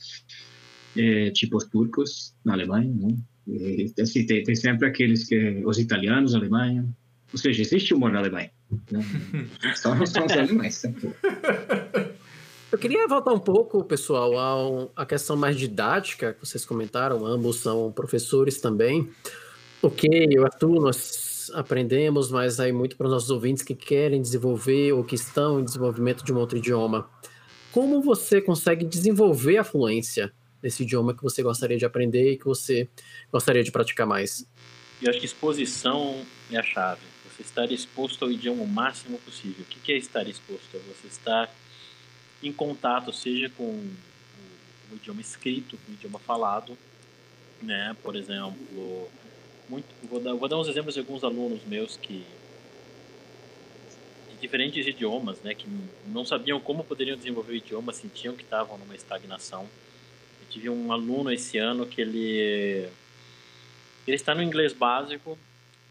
é, tipo os turcos na Alemanha, né? E, assim, tem, tem, sempre aqueles que os italianos na Alemanha, ou seja, existe humor na Alemanha. Né? [laughs] Só não são os alemães. Eu queria voltar um pouco, pessoal, à questão mais didática que vocês comentaram, ambos são professores também. Ok, eu atuo, nós aprendemos, mas aí muito para os nossos ouvintes que querem desenvolver ou que estão em desenvolvimento de um outro idioma. Como você consegue desenvolver a fluência? nesse idioma que você gostaria de aprender e que você gostaria de praticar mais? Eu acho que exposição é a chave. Você estar exposto ao idioma o máximo possível. O que é estar exposto? É você estar em contato, seja com o, idioma escrito, com o idioma falado, né? Por exemplo, muito, vou, dar, vou dar uns exemplos de alguns alunos meus que de diferentes idiomas, né? Que não sabiam como poderiam desenvolver o idioma, sentiam que estavam numa estagnação Tive um aluno esse ano que ele ele está no inglês básico,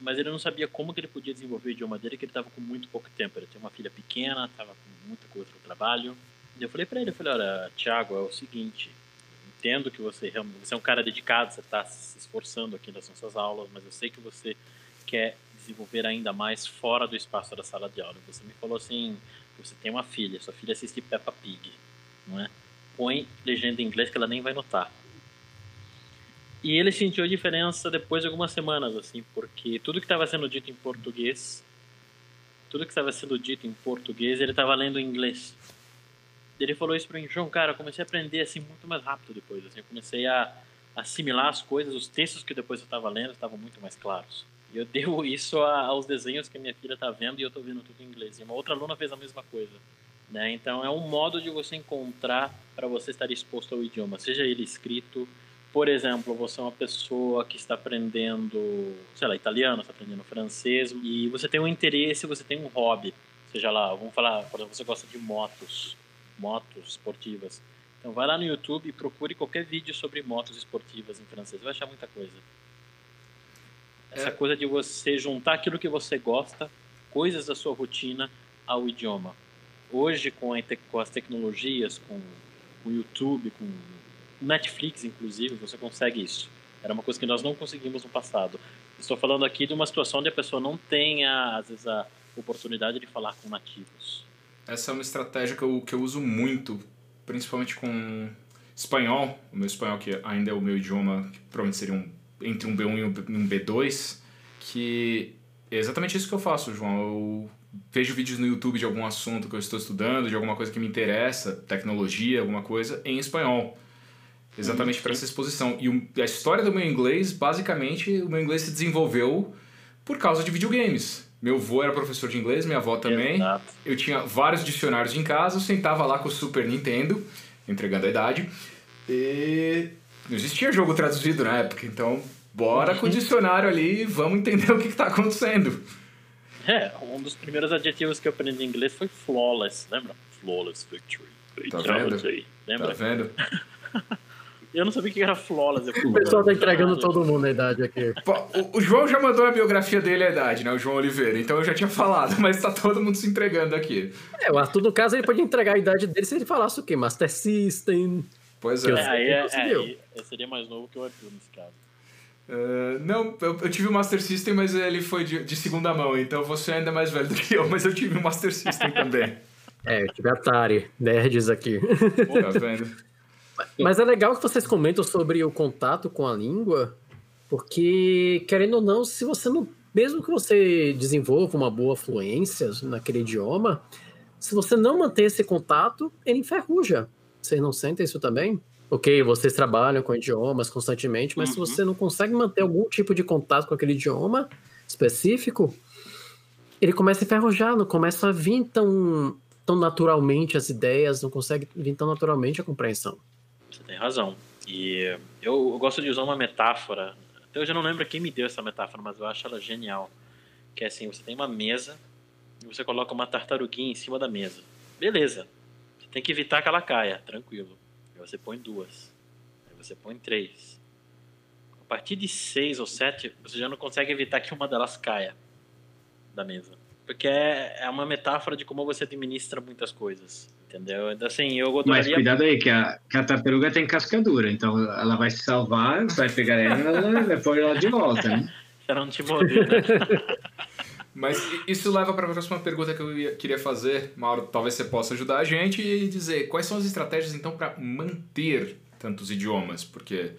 mas ele não sabia como que ele podia desenvolver o idioma dele, que ele estava com muito pouco tempo. Ele tinha uma filha pequena, estava com muita coisa para o trabalho. E eu falei para ele, eu falei, olha, Thiago, é o seguinte, entendo que você você é um cara dedicado, você está se esforçando aqui nas nossas aulas, mas eu sei que você quer desenvolver ainda mais fora do espaço da sala de aula. Você me falou assim, você tem uma filha, sua filha assiste Peppa Pig, não é? Põe legenda em inglês que ela nem vai notar. E ele sentiu a diferença depois de algumas semanas, assim, porque tudo que estava sendo dito em português, tudo que estava sendo dito em português, ele estava lendo em inglês. Ele falou isso para mim, João, cara, eu comecei a aprender assim muito mais rápido depois, assim, eu comecei a assimilar as coisas, os textos que depois eu estava lendo estavam muito mais claros. E eu devo isso a, aos desenhos que a minha filha está vendo e eu estou vendo tudo em inglês. E uma outra aluna fez a mesma coisa. Né? Então é um modo de você encontrar para você estar exposto ao idioma, seja ele escrito, por exemplo, você é uma pessoa que está aprendendo, sei lá, italiano, está aprendendo francês, e você tem um interesse, você tem um hobby, seja lá, vamos falar, por exemplo, você gosta de motos, motos esportivas. Então vai lá no YouTube e procure qualquer vídeo sobre motos esportivas em francês, vai achar muita coisa. Essa é. coisa de você juntar aquilo que você gosta, coisas da sua rotina, ao idioma. Hoje, com, com as tecnologias, com o YouTube, com Netflix, inclusive, você consegue isso. Era uma coisa que nós não conseguimos no passado. Estou falando aqui de uma situação onde a pessoa não tenha, às vezes, a oportunidade de falar com nativos. Essa é uma estratégia que eu, que eu uso muito, principalmente com espanhol, o meu espanhol que ainda é o meu idioma, que provavelmente seria um, entre um B1 e um B2, que é exatamente isso que eu faço, João. Eu vejo vídeos no YouTube de algum assunto que eu estou estudando, de alguma coisa que me interessa, tecnologia, alguma coisa, em espanhol. Exatamente para essa exposição. E a história do meu inglês, basicamente, o meu inglês se desenvolveu por causa de videogames. Meu avô era professor de inglês, minha avó também. Exato. Eu tinha vários dicionários em casa, eu sentava lá com o Super Nintendo, entregando a idade, e não existia jogo traduzido na época, então bora com o dicionário ali e vamos entender [laughs] o que está acontecendo. É, um dos primeiros adjetivos que eu aprendi em inglês foi flawless, lembra? Flawless victory. Tá vendo? Lembra? Tá vendo? [laughs] Eu não sabia que era flawless. O pessoal tá entregando todo mundo a idade aqui. O, o, João já mandou a biografia dele a idade, né? O João Oliveira. Então eu já tinha falado, [laughs] mas tá todo mundo se entregando aqui. É, o Arthur, no caso, ele podia entregar a idade dele se ele falasse o quê? Master System. Pois é. é aí é, é, eu seria mais novo que o Arthur nesse caso. Uh, não, eu, eu, tive o Master System, mas ele foi de, de, segunda mão, então você é ainda mais velho do que eu, mas eu tive o Master System também. [laughs] É, eu tive Atari, nerds aqui. Pô, tá vendo? [laughs] Mas é legal que vocês comentam sobre o contato com a língua, porque, querendo ou não, se você não. Mesmo que você desenvolva uma boa fluência naquele idioma, se você não manter esse contato, ele enferruja. Vocês não sentem isso também? Ok, vocês trabalham com idiomas constantemente, mas uhum. se você não consegue manter algum tipo de contato com aquele idioma específico, ele começa a enferrujar, não começa a vir tão, tão naturalmente as ideias, não consegue vir tão naturalmente a compreensão. Você tem razão. E eu, eu gosto de usar uma metáfora. Até hoje eu não lembro quem me deu essa metáfora, mas eu acho ela genial. Que é assim, você tem uma mesa e você coloca uma tartaruguinha em cima da mesa. Beleza. Você tem que evitar que ela caia, tranquilo. Aí você põe duas. Aí você põe três. A partir de seis ou sete, você já não consegue evitar que uma delas caia da mesa. Porque é, é uma metáfora de como você administra muitas coisas. Entendeu? Então, assim, eu adoraria... Mas cuidado aí, que a, que a tartaruga tem cascadura, então ela vai se salvar, vai pegar ela e [laughs] vai pôr ela de volta, né? Será um te morder, né? [laughs] Mas isso leva para a próxima pergunta que eu ia, queria fazer, Mauro. Talvez você possa ajudar a gente e dizer quais são as estratégias então para manter tantos idiomas, porque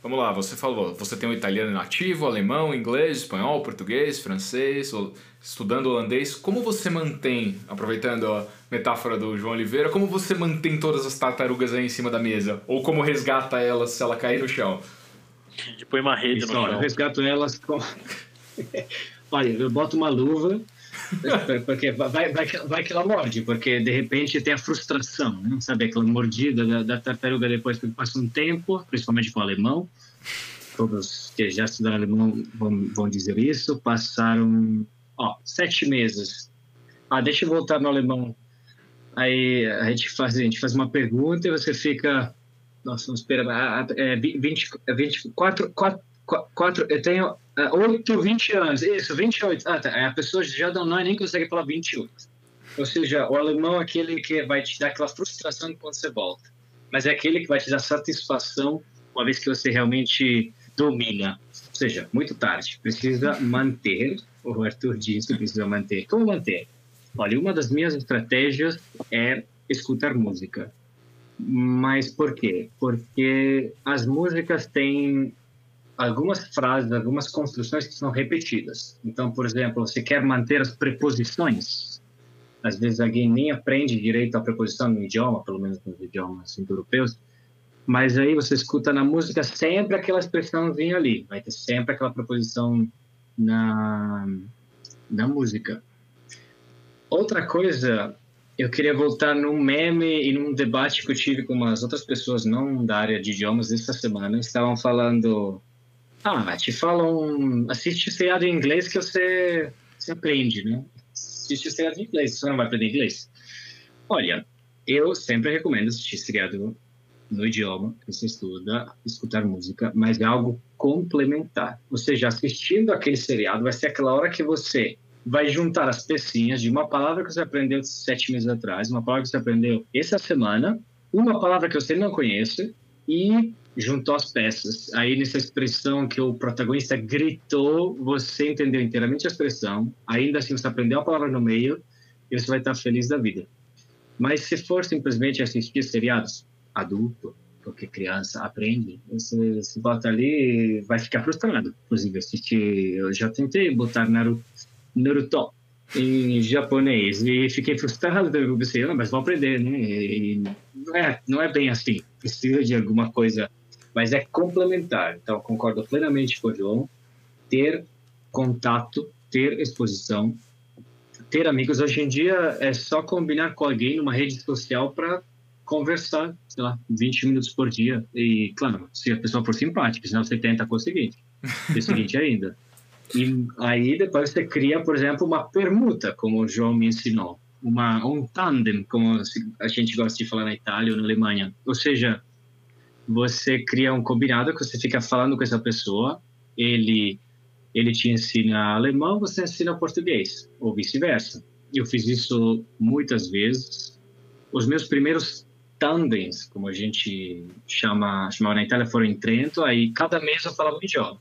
Vamos lá, você falou, você tem o italiano nativo, alemão, inglês, espanhol, português, francês, estudando holandês. Como você mantém, aproveitando a metáfora do João Oliveira, como você mantém todas as tartarugas aí em cima da mesa? Ou como resgata elas se ela cair no chão? De põe uma rede Isso, no chão. Eu resgato elas com... [laughs] Olha, eu boto uma luva, [laughs] porque vai, vai, vai que ela morde, porque de repente tem a frustração, né? sabe? Aquela mordida da, da tartaruga depois que passa um tempo, principalmente com o alemão. Todos que já estudaram alemão vão, vão dizer isso. Passaram ó, sete meses. Ah, deixa eu voltar no alemão. Aí a gente faz, a gente faz uma pergunta e você fica Nossa, vamos esperar. É, 20, 24, 4, 4, eu tenho 8, 20 anos. Isso, 28. Ah, tá. A pessoa já não, nem consegue falar 28. Ou seja, o alemão é aquele que vai te dar aquela frustração quando você volta. Mas é aquele que vai te dar satisfação uma vez que você realmente domina. Ou seja, muito tarde. Precisa manter, o Arthur disse, precisa manter. Como manter? Olha, uma das minhas estratégias é escutar música. Mas por quê? Porque as músicas têm algumas frases, algumas construções que são repetidas. Então, por exemplo, você quer manter as preposições. Às vezes alguém nem aprende direito a preposição no idioma, pelo menos nos idiomas europeus, mas aí você escuta na música sempre aquela expressãozinha ali, vai ter sempre aquela preposição na, na música. Outra coisa, eu queria voltar num meme e num debate que eu tive com umas outras pessoas, não da área de idiomas, essa semana. Estavam falando: Ah, te falam, assiste seriado em inglês que você, você aprende, né? Assiste seriado em inglês, você não vai aprender inglês. Olha, eu sempre recomendo assistir seriado no idioma que você estuda, escutar música, mas é algo complementar. Ou seja, assistindo aquele seriado vai ser aquela hora que você vai juntar as pecinhas de uma palavra que você aprendeu sete meses atrás, uma palavra que você aprendeu essa semana, uma palavra que você não conhece e juntou as peças. Aí nessa expressão que o protagonista gritou, você entendeu inteiramente a expressão, ainda assim você aprendeu a palavra no meio e você vai estar feliz da vida. Mas se for simplesmente assistir seriados, adulto, porque criança aprende, você, você bota ali vai ficar frustrado. Inclusive, assistir, eu já tentei botar Naruto, Naruto em japonês e fiquei frustrado, eu pensei, ah, mas vou aprender, né? E não, é, não é bem assim, precisa de alguma coisa, mas é complementar. Então, concordo plenamente com o João, ter contato, ter exposição, ter amigos. Hoje em dia é só combinar com alguém numa rede social para conversar, sei lá, 20 minutos por dia. E, claro, se a pessoa for simpática, senão você tenta com o seguinte, o seguinte [laughs] ainda. E aí depois você cria, por exemplo, uma permuta, como o João me ensinou. Uma, um tandem, como a gente gosta de falar na Itália ou na Alemanha. Ou seja, você cria um combinado que você fica falando com essa pessoa, ele ele te ensina alemão, você ensina português, ou vice-versa. Eu fiz isso muitas vezes. Os meus primeiros tandems, como a gente chama, chamava na Itália, foram em Trento, aí cada mês eu falava um idioma.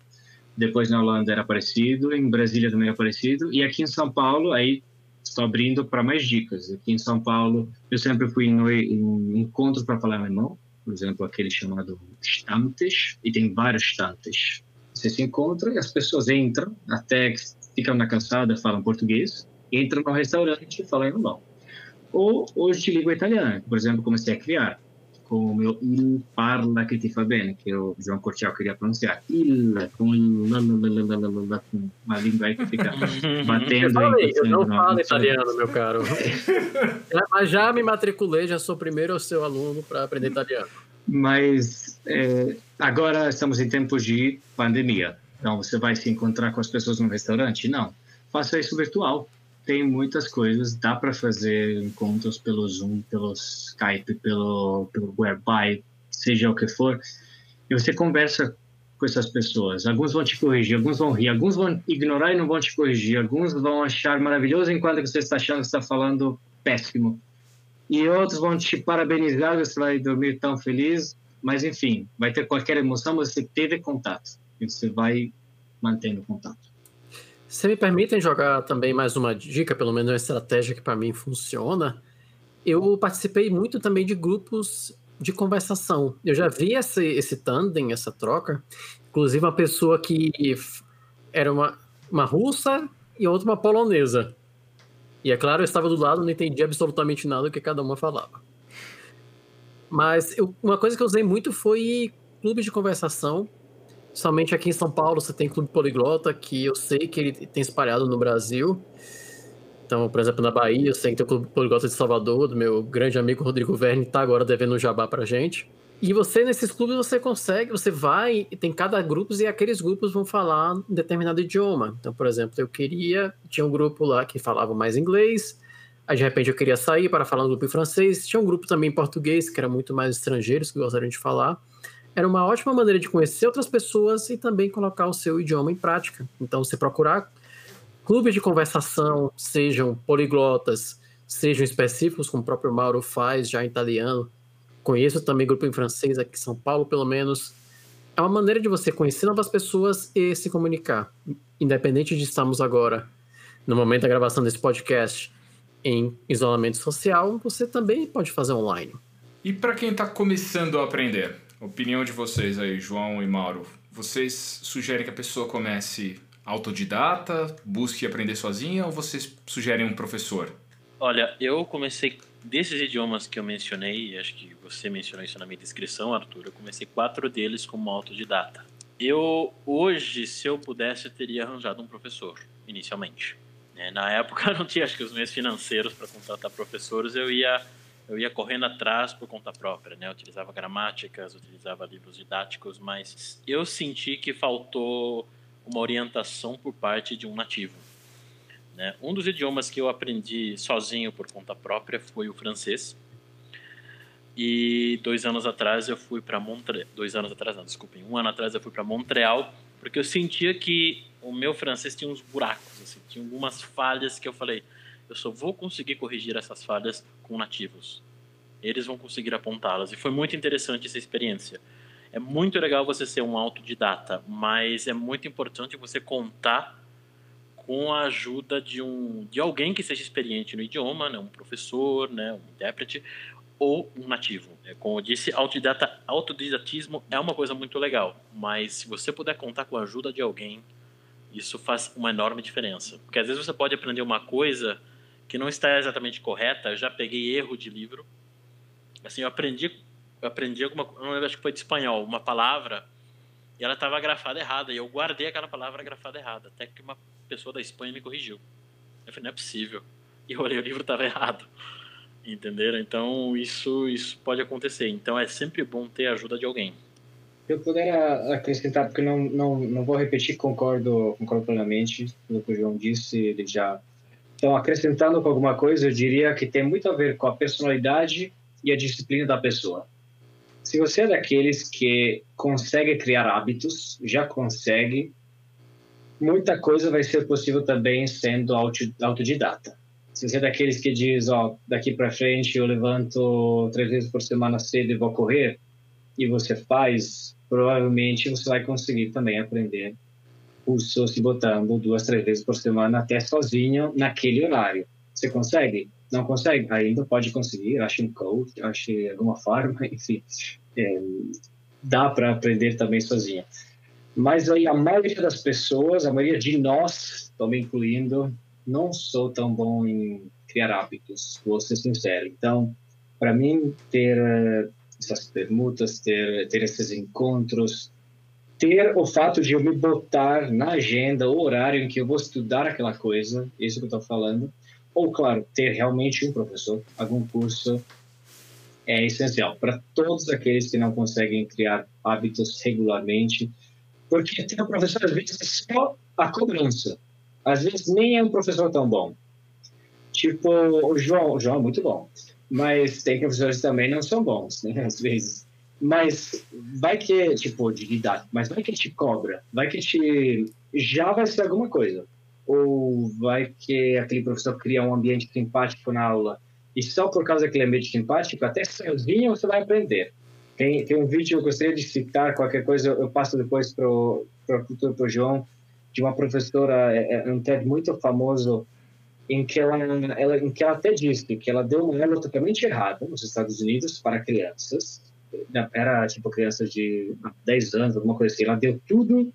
Depois na Holanda era parecido, em Brasília também era parecido, e aqui em São Paulo, aí estou abrindo para mais dicas. Aqui em São Paulo, eu sempre fui em, em encontros para falar alemão, por exemplo, aquele chamado Stammtisch, e tem vários Stammtisch. Você se encontra e as pessoas entram, até ficam na calçada, falam português, entram no restaurante e falam alemão. Ou hoje te ligo italiano, por exemplo, comecei a criar com o meu il parla che ti fa bene, que o João Cortial queria pronunciar. Il, com uma língua aí que fica batendo. Eu, falei, eu não falo italiano, meu caro. [laughs] Mas já me matriculei, já sou primeiro o seu aluno para aprender italiano. Mas é, agora estamos em tempos de pandemia. Então, você vai se encontrar com as pessoas no restaurante? Não. Faça isso virtual tem muitas coisas, dá para fazer encontros pelo Zoom, pelo Skype, pelo, pelo Whereby, seja o que for, e você conversa com essas pessoas. Alguns vão te corrigir, alguns vão rir, alguns vão ignorar e não vão te corrigir, alguns vão achar maravilhoso enquanto você está achando que está falando péssimo. E outros vão te parabenizar, você vai dormir tão feliz, mas enfim, vai ter qualquer emoção, você teve contato, e você vai mantendo contato. Se me permitem jogar também mais uma dica, pelo menos uma estratégia que para mim funciona, eu participei muito também de grupos de conversação. Eu já vi esse, esse tandem, essa troca. Inclusive uma pessoa que era uma, uma russa e outra uma polonesa. E é claro, eu estava do lado, não entendi absolutamente nada do que cada uma falava. Mas eu, uma coisa que eu usei muito foi clubes de conversação Somente aqui em São Paulo você tem Clube Poliglota, que eu sei que ele tem espalhado no Brasil. Então, por exemplo, na Bahia, eu sei que tem o Clube Poliglota de Salvador, do meu grande amigo Rodrigo Verne, está agora devendo um jabá pra gente. E você, nesses clubes, você consegue, você vai, tem cada grupo e aqueles grupos vão falar um determinado idioma. Então, por exemplo, eu queria, tinha um grupo lá que falava mais inglês, Aí de repente eu queria sair para falar no grupo em francês. Tinha um grupo também em português, que era muito mais estrangeiros que gostariam de falar. Era uma ótima maneira de conhecer outras pessoas e também colocar o seu idioma em prática. Então, você procurar clubes de conversação, sejam poliglotas, sejam específicos, como o próprio Mauro faz já em italiano. Conheço também grupo em francês aqui em São Paulo, pelo menos. É uma maneira de você conhecer novas pessoas e se comunicar. Independente de estarmos agora, no momento da gravação desse podcast, em isolamento social, você também pode fazer online. E para quem está começando a aprender, opinião de vocês aí, João e Mauro, vocês sugerem que a pessoa comece autodidata, busque aprender sozinha ou vocês sugerem um professor? Olha, eu comecei desses idiomas que eu mencionei, acho que você mencionou isso na minha descrição, Arthur, eu comecei quatro deles como autodidata. Eu, hoje, se eu pudesse, eu teria arranjado um professor, inicialmente. É, na época [laughs] não tinha acho que os meios financeiros para contratar professores, eu ia eu ia correndo atrás por conta própria, né? Eu utilizava gramáticas, utilizava livros didáticos, mas eu senti que faltou uma orientação por parte de um nativo. Né? Um dos idiomas que eu aprendi sozinho por conta própria foi o francês. E dois anos atrás eu fui para Montreal. Dois anos atrás, não, desculpem. Um ano atrás eu fui para Montreal porque eu sentia que o meu francês tinha uns buracos, assim, tinha algumas falhas que eu falei, eu só vou conseguir corrigir essas falhas com nativos. Eles vão conseguir apontá-las. E foi muito interessante essa experiência. É muito legal você ser um autodidata, mas é muito importante você contar com a ajuda de um de alguém que seja experiente no idioma, né, um professor, né, um intérprete ou um nativo. É, como eu disse, autodidata, autodidatismo é uma coisa muito legal, mas se você puder contar com a ajuda de alguém, isso faz uma enorme diferença. Porque às vezes você pode aprender uma coisa que não está exatamente correta. Eu já peguei erro de livro. Assim, eu aprendi, eu aprendi alguma, lembro, acho que foi de espanhol, uma palavra e ela estava grafada errada e eu guardei aquela palavra grafada errada, até que uma pessoa da Espanha me corrigiu. Eu falei, não é possível. E eu olhei o livro estava errado. Entenderam? Então isso isso pode acontecer. Então é sempre bom ter a ajuda de alguém. Eu puder acrescentar, porque não, não, não vou repetir, concordo, concordo plenamente com o que o João disse, ele já então, acrescentando com alguma coisa, eu diria que tem muito a ver com a personalidade e a disciplina da pessoa. Se você é daqueles que consegue criar hábitos, já consegue, muita coisa vai ser possível também sendo autodidata. Se você é daqueles que diz, ó, daqui para frente eu levanto três vezes por semana cedo e vou correr, e você faz, provavelmente você vai conseguir também aprender curso se botando duas, três vezes por semana, até sozinho, naquele horário. Você consegue? Não consegue? Ainda pode conseguir, ache um coach, ache alguma forma, [laughs] enfim. É, dá para aprender também sozinho. Mas aí a maioria das pessoas, a maioria de nós, também incluindo, não sou tão bom em criar hábitos, vou ser sincero. Então, para mim, ter uh, essas permutas, ter, ter esses encontros, ter o fato de eu me botar na agenda o horário em que eu vou estudar aquela coisa, isso que eu estou falando, ou, claro, ter realmente um professor, algum curso, é essencial para todos aqueles que não conseguem criar hábitos regularmente, porque ter um professor, às vezes, é só a cobrança. Às vezes, nem é um professor tão bom. Tipo, o João, o João é muito bom, mas tem professores também não são bons, né, [laughs] às vezes. Mas vai que, tipo, de idade, mas vai que te cobra, vai que te. Já vai ser alguma coisa. Ou vai que aquele professor cria um ambiente simpático na aula e só por causa daquele ambiente simpático, até sozinho você vai aprender. Tem, tem um vídeo que eu gostaria de citar, qualquer coisa eu passo depois para o pro João, de uma professora, é, é um TED muito famoso, em que ela, ela, em que ela até disse que ela deu uma aula totalmente errada nos Estados Unidos para crianças, era tipo criança de 10 anos, alguma coisa assim. Ela deu tudo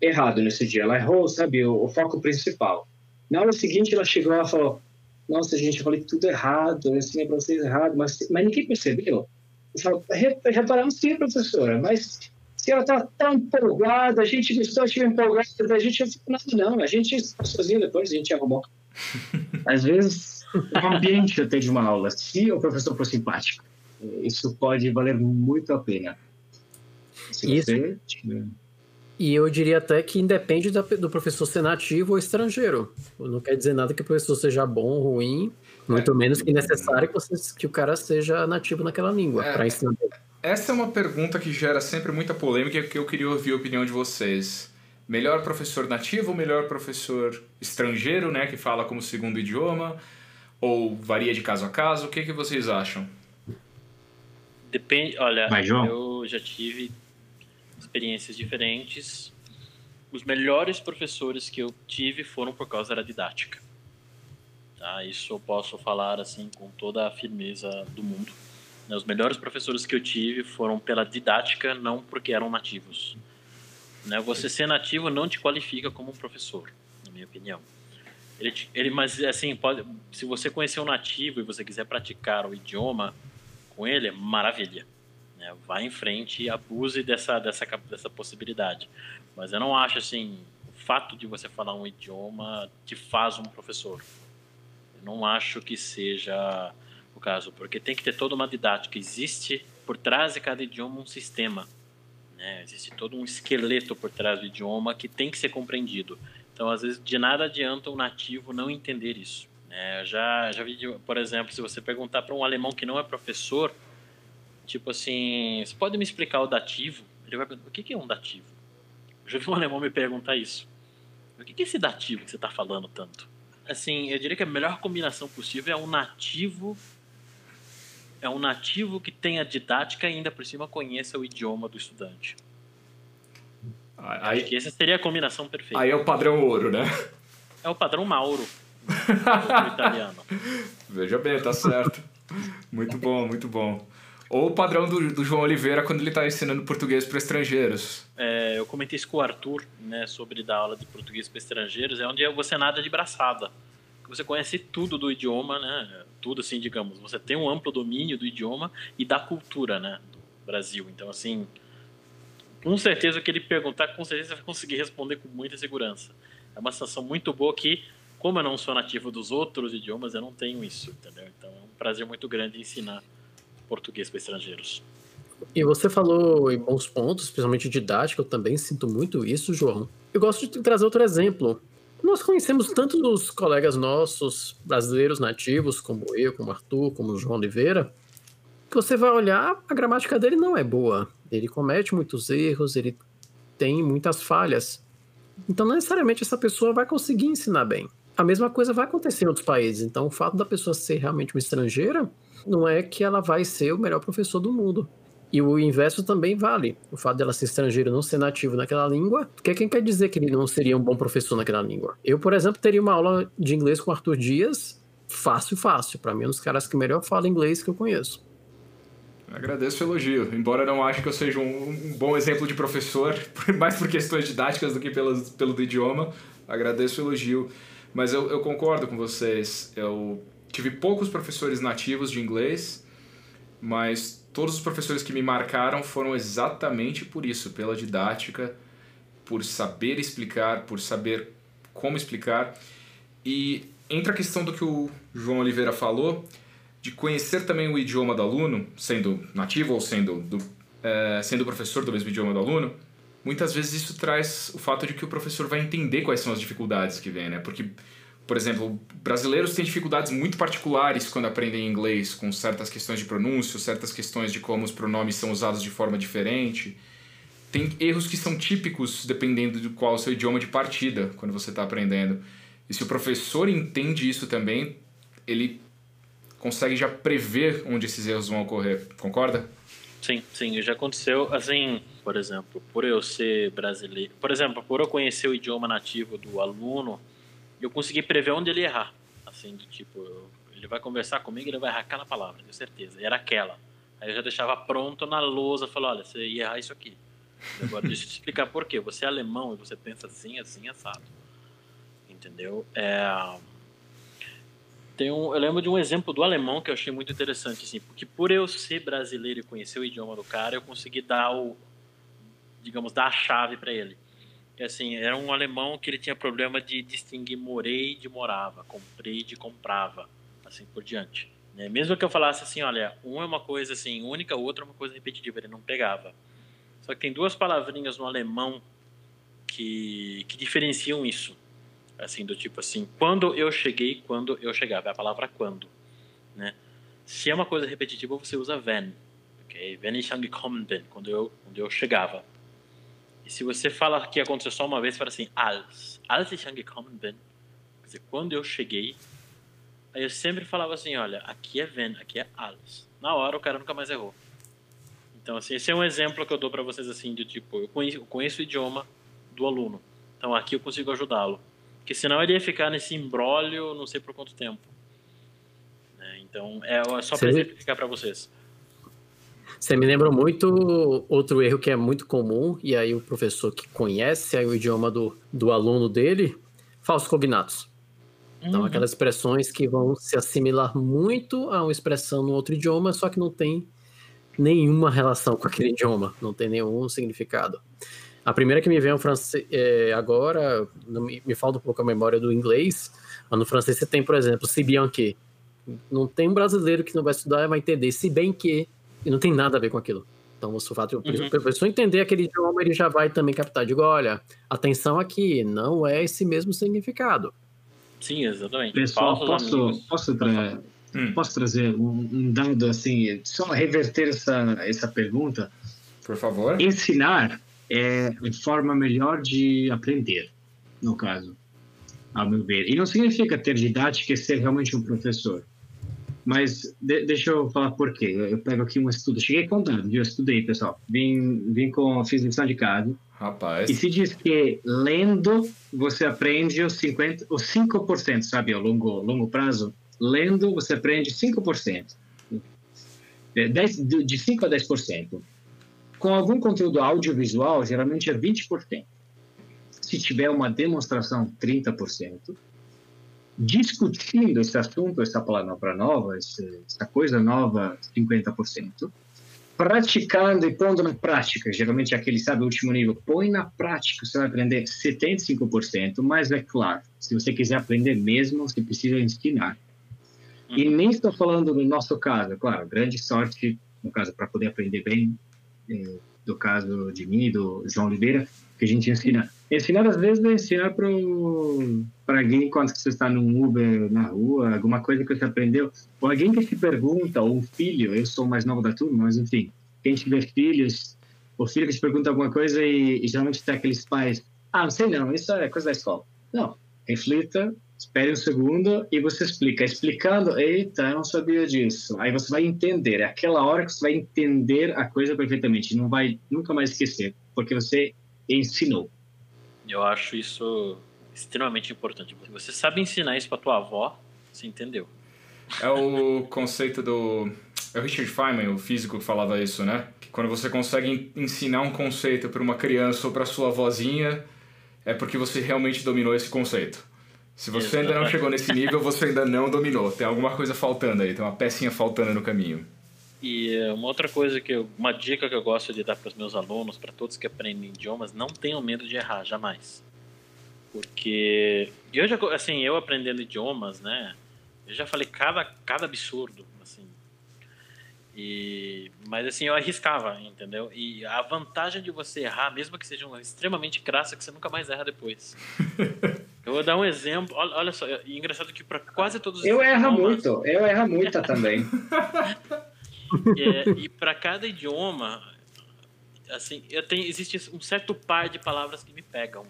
errado nesse dia. Ela errou, sabe, o, o foco principal. Na hora seguinte, ela chegou e falou: Nossa, gente, eu falei tudo errado, eu ensinei para vocês errado, mas, mas ninguém percebeu. Eu falo: Reparamos sim, professora, mas se ela está tão empolgada, a gente gostou, estiver empolgada, a gente não não, a gente sozinho depois, a gente arrumou. [laughs] Às vezes, o ambiente até de uma aula, se o professor for simpático, isso pode valer muito a pena. Se isso, você E eu diria até que independe do professor ser nativo ou estrangeiro. Não quer dizer nada que o professor seja bom ou ruim, muito é. menos que necessário que, você, que, o cara seja nativo naquela língua é. para ensinar. Essa é uma pergunta que gera sempre muita polêmica e que eu queria ouvir a opinião de vocês. Melhor professor nativo ou melhor professor estrangeiro, né, que fala como segundo idioma? Ou varia de caso a caso? O que, que vocês acham? Depende, olha, Vai, eu já tive experiências diferentes. Os melhores professores que eu tive foram por causa da didática. Tá? Isso eu posso falar assim com toda a firmeza do mundo. Né? Os melhores professores que eu tive foram pela didática, não porque eram nativos. Né? Você ser nativo não te qualifica como um professor, na minha opinião. Ele, ele, mas assim, pode, se você conhecer um nativo e você quiser praticar o idioma com ele, maravilha. Né? Vá em frente e abuse dessa, dessa, dessa possibilidade. Mas eu não acho assim, o fato de você falar um idioma te faz um professor. Eu não acho que seja o caso, porque tem que ter toda uma didática. Existe por trás de cada idioma um sistema. Né? Existe todo um esqueleto por trás do idioma que tem que ser compreendido. Então, às vezes, de nada adianta o nativo não entender isso. É, já, já vi, por exemplo, se você perguntar para um alemão que não é professor, tipo assim, você pode me explicar o dativo? Ele vai perguntar, o que é um dativo? Eu já vi um [laughs] alemão me perguntar isso. O que é esse dativo que você está falando tanto? Assim, eu diria que a melhor combinação possível é um nativo é um nativo que tenha didática e ainda por cima conheça o idioma do estudante. Aí, Acho que essa seria a combinação perfeita. Aí é o padrão ouro, né? É o padrão Mauro italiano. Veja bem, tá certo. Muito bom, muito bom. Ou o padrão do, do João Oliveira quando ele está ensinando português para estrangeiros. É, eu comentei isso com o Arthur, né, sobre dar aula de português para estrangeiros, é onde você nada de braçada. Você conhece tudo do idioma, né? Tudo assim, digamos. Você tem um amplo domínio do idioma e da cultura, né, do Brasil. Então, assim, com certeza o que ele perguntar, com certeza você vai conseguir responder com muita segurança. É uma sensação muito boa que como eu não sou nativo dos outros idiomas, eu não tenho isso, entendeu? Então é um prazer muito grande ensinar português para estrangeiros. E você falou em bons pontos, especialmente didático, eu também sinto muito isso, João. Eu gosto de trazer outro exemplo. Nós conhecemos tantos colegas nossos, brasileiros nativos, como eu, como Arthur, como João Oliveira, que você vai olhar, a gramática dele não é boa. Ele comete muitos erros, ele tem muitas falhas. Então, não necessariamente essa pessoa vai conseguir ensinar bem a mesma coisa vai acontecer em outros países. Então, o fato da pessoa ser realmente uma estrangeira não é que ela vai ser o melhor professor do mundo. E o inverso também vale. O fato dela ser estrangeira não ser nativo naquela língua, que quem quer dizer que ele não seria um bom professor naquela língua? Eu, por exemplo, teria uma aula de inglês com Arthur Dias fácil, fácil. Para mim, é um dos caras que melhor fala inglês que eu conheço. Agradeço o elogio, embora não ache que eu seja um, um, bom exemplo de professor, [laughs] mais por questões didáticas do que pelo, pelo do idioma. Agradeço o elogio. Mas eu, eu concordo com vocês. Eu tive poucos professores nativos de inglês, mas todos os professores que me marcaram foram exatamente por isso, pela didática, por saber explicar, por saber como explicar. E entra a questão do que o João Oliveira falou, de conhecer também o idioma do aluno, sendo nativo ou sendo, do, é, sendo professor do mesmo idioma do aluno, muitas vezes isso traz o fato de que o professor vai entender quais são as dificuldades que vem, né? Porque, por exemplo, brasileiros têm dificuldades muito particulares quando aprendem inglês, com certas questões de pronúncio, certas questões de como os pronomes são usados de forma diferente. Tem erros que são típicos dependendo de qual é o seu idioma de partida quando você está aprendendo. E se o professor entende isso também, ele consegue já prever onde esses erros vão ocorrer. Concorda? Sim, sim, já aconteceu. Assim, por exemplo, por eu ser brasileiro, por exemplo, por eu conhecer o idioma nativo do aluno, eu consegui prever onde ele errar. Assim, de tipo, eu, ele vai conversar comigo, ele vai errar aquela palavra, tenho certeza. E era aquela. Aí eu já deixava pronto na lousa, falou, olha, você ia errar isso aqui. Agora deixa eu te explicar por quê. Você é alemão e você pensa assim, assim, assado. Entendeu? É tem um, eu lembro de um exemplo do alemão que eu achei muito interessante, assim, porque por eu ser brasileiro e conhecer o idioma do cara, eu consegui dar o, digamos, dar a chave para ele. Que assim, era um alemão que ele tinha problema de distinguir morei de morava, comprei de comprava, assim por diante. Né? Mesmo que eu falasse assim, olha, um é uma coisa assim única, o outro é uma coisa repetitiva, ele não pegava. Só que tem duas palavrinhas no alemão que, que diferenciam isso. Assim, do tipo assim, quando eu cheguei, quando eu chegava. É a palavra quando, né? Se é uma coisa repetitiva, você usa wenn. Ok? Wenn ich angekommen bin. Quando eu, quando eu chegava. E se você fala que aconteceu só uma vez, fala assim, als. Als ich angekommen bin. Quer dizer, quando eu cheguei. Aí eu sempre falava assim, olha, aqui é wenn, aqui é als. Na hora o cara nunca mais errou. Então, assim, esse é um exemplo que eu dou para vocês, assim, de tipo, eu conheço, eu conheço o idioma do aluno. Então aqui eu consigo ajudá-lo. Porque senão ele ia ficar nesse embrólio não sei por quanto tempo. Né? Então, é só para exemplificar para vocês. Você me lembra muito outro erro que é muito comum, e aí o professor que conhece aí o idioma do, do aluno dele, falsos cognatos. Então, uhum. aquelas expressões que vão se assimilar muito a uma expressão no outro idioma, só que não tem nenhuma relação com aquele [laughs] idioma, não tem nenhum significado. A primeira que me vem é, francês, é, agora, me, me falta um pouco a memória do inglês, mas no francês você tem, por exemplo, se bien que. Não tem um brasileiro que não vai estudar e vai entender se bem que, e não tem nada a ver com aquilo. Então, o fato de uhum. o professor entender aquele idioma, ele já vai também captar. Digo, olha, atenção aqui, não é esse mesmo significado. Sim, exatamente. Pessoal, posso, posso, tra hum. posso trazer um, um, dado assim, só reverter essa, essa pergunta? Por favor. Ensinar é a forma melhor de aprender, no caso, ao meu ver. E não significa ter didática e ser realmente um professor. Mas de, deixa eu falar por quê. Eu, pego aqui um estudo. Cheguei contando, eu estudei, pessoal. Vim, vim com, fiz lição de casa. Rapaz. E se diz que lendo você aprende os, 50, os 5%, sabe, ao longo, longo prazo. Lendo você aprende 5%. De, 10, de 5 a 10% com algum conteúdo audiovisual, geralmente é 20%. Se tiver uma demonstração, 30%. Discutindo esse assunto, essa palavra nova, essa coisa nova, 50%. Praticando e pondo na prática, geralmente é aquele, sabe, o último nível, põe na prática, você vai aprender 75%, mas é claro, se você quiser aprender mesmo, você precisa ensinar. E nem estou falando no nosso caso, claro, grande sorte, no caso, para poder aprender bem, é, do caso de mim, do João Oliveira, que a gente ensina. Ensinar, às vezes, é ensinar para alguém quando você está num Uber na rua, alguma coisa que você aprendeu. Ou alguém que te pergunta, ou um filho, eu sou o mais novo da turma, mas enfim, quem tiver filhos, o filho que te pergunta alguma coisa e, e geralmente tem aqueles pais, ah, não sei não, isso é coisa da escola. Não, reflita, espere um segundo e você explica. Explicando, eita, eu não sabia disso. Aí você vai entender. É aquela hora que você vai entender a coisa perfeitamente. Não vai nunca mais esquecer, porque você ensinou. Eu acho isso extremamente importante. Você sabe ensinar isso para tua avó, você entendeu. É o conceito do. É o Richard Feynman, o físico, que falava isso, né? Que quando você consegue ensinar um conceito para uma criança ou para sua vozinha, é porque você realmente dominou esse conceito. Se você ainda não chegou nesse nível, você ainda não dominou. Tem alguma coisa faltando aí, tem uma pecinha faltando no caminho. E uma outra coisa que eu, uma dica que eu gosto de dar para os meus alunos, para todos que aprendem idiomas, não tenham medo de errar, jamais. Porque eu já, assim, eu aprendendo idiomas, né, eu já falei cada, cada absurdo, assim. E, mas assim, eu arriscava, entendeu? E a vantagem de você errar, mesmo que seja uma extremamente crassa, é que você nunca mais erra depois. [laughs] Eu vou dar um exemplo. Olha, olha só, é engraçado que para quase todos os Eu erro muito, eu erro muito também. [laughs] É, e para cada idioma, assim, eu tenho existe um certo par de palavras que me pegam.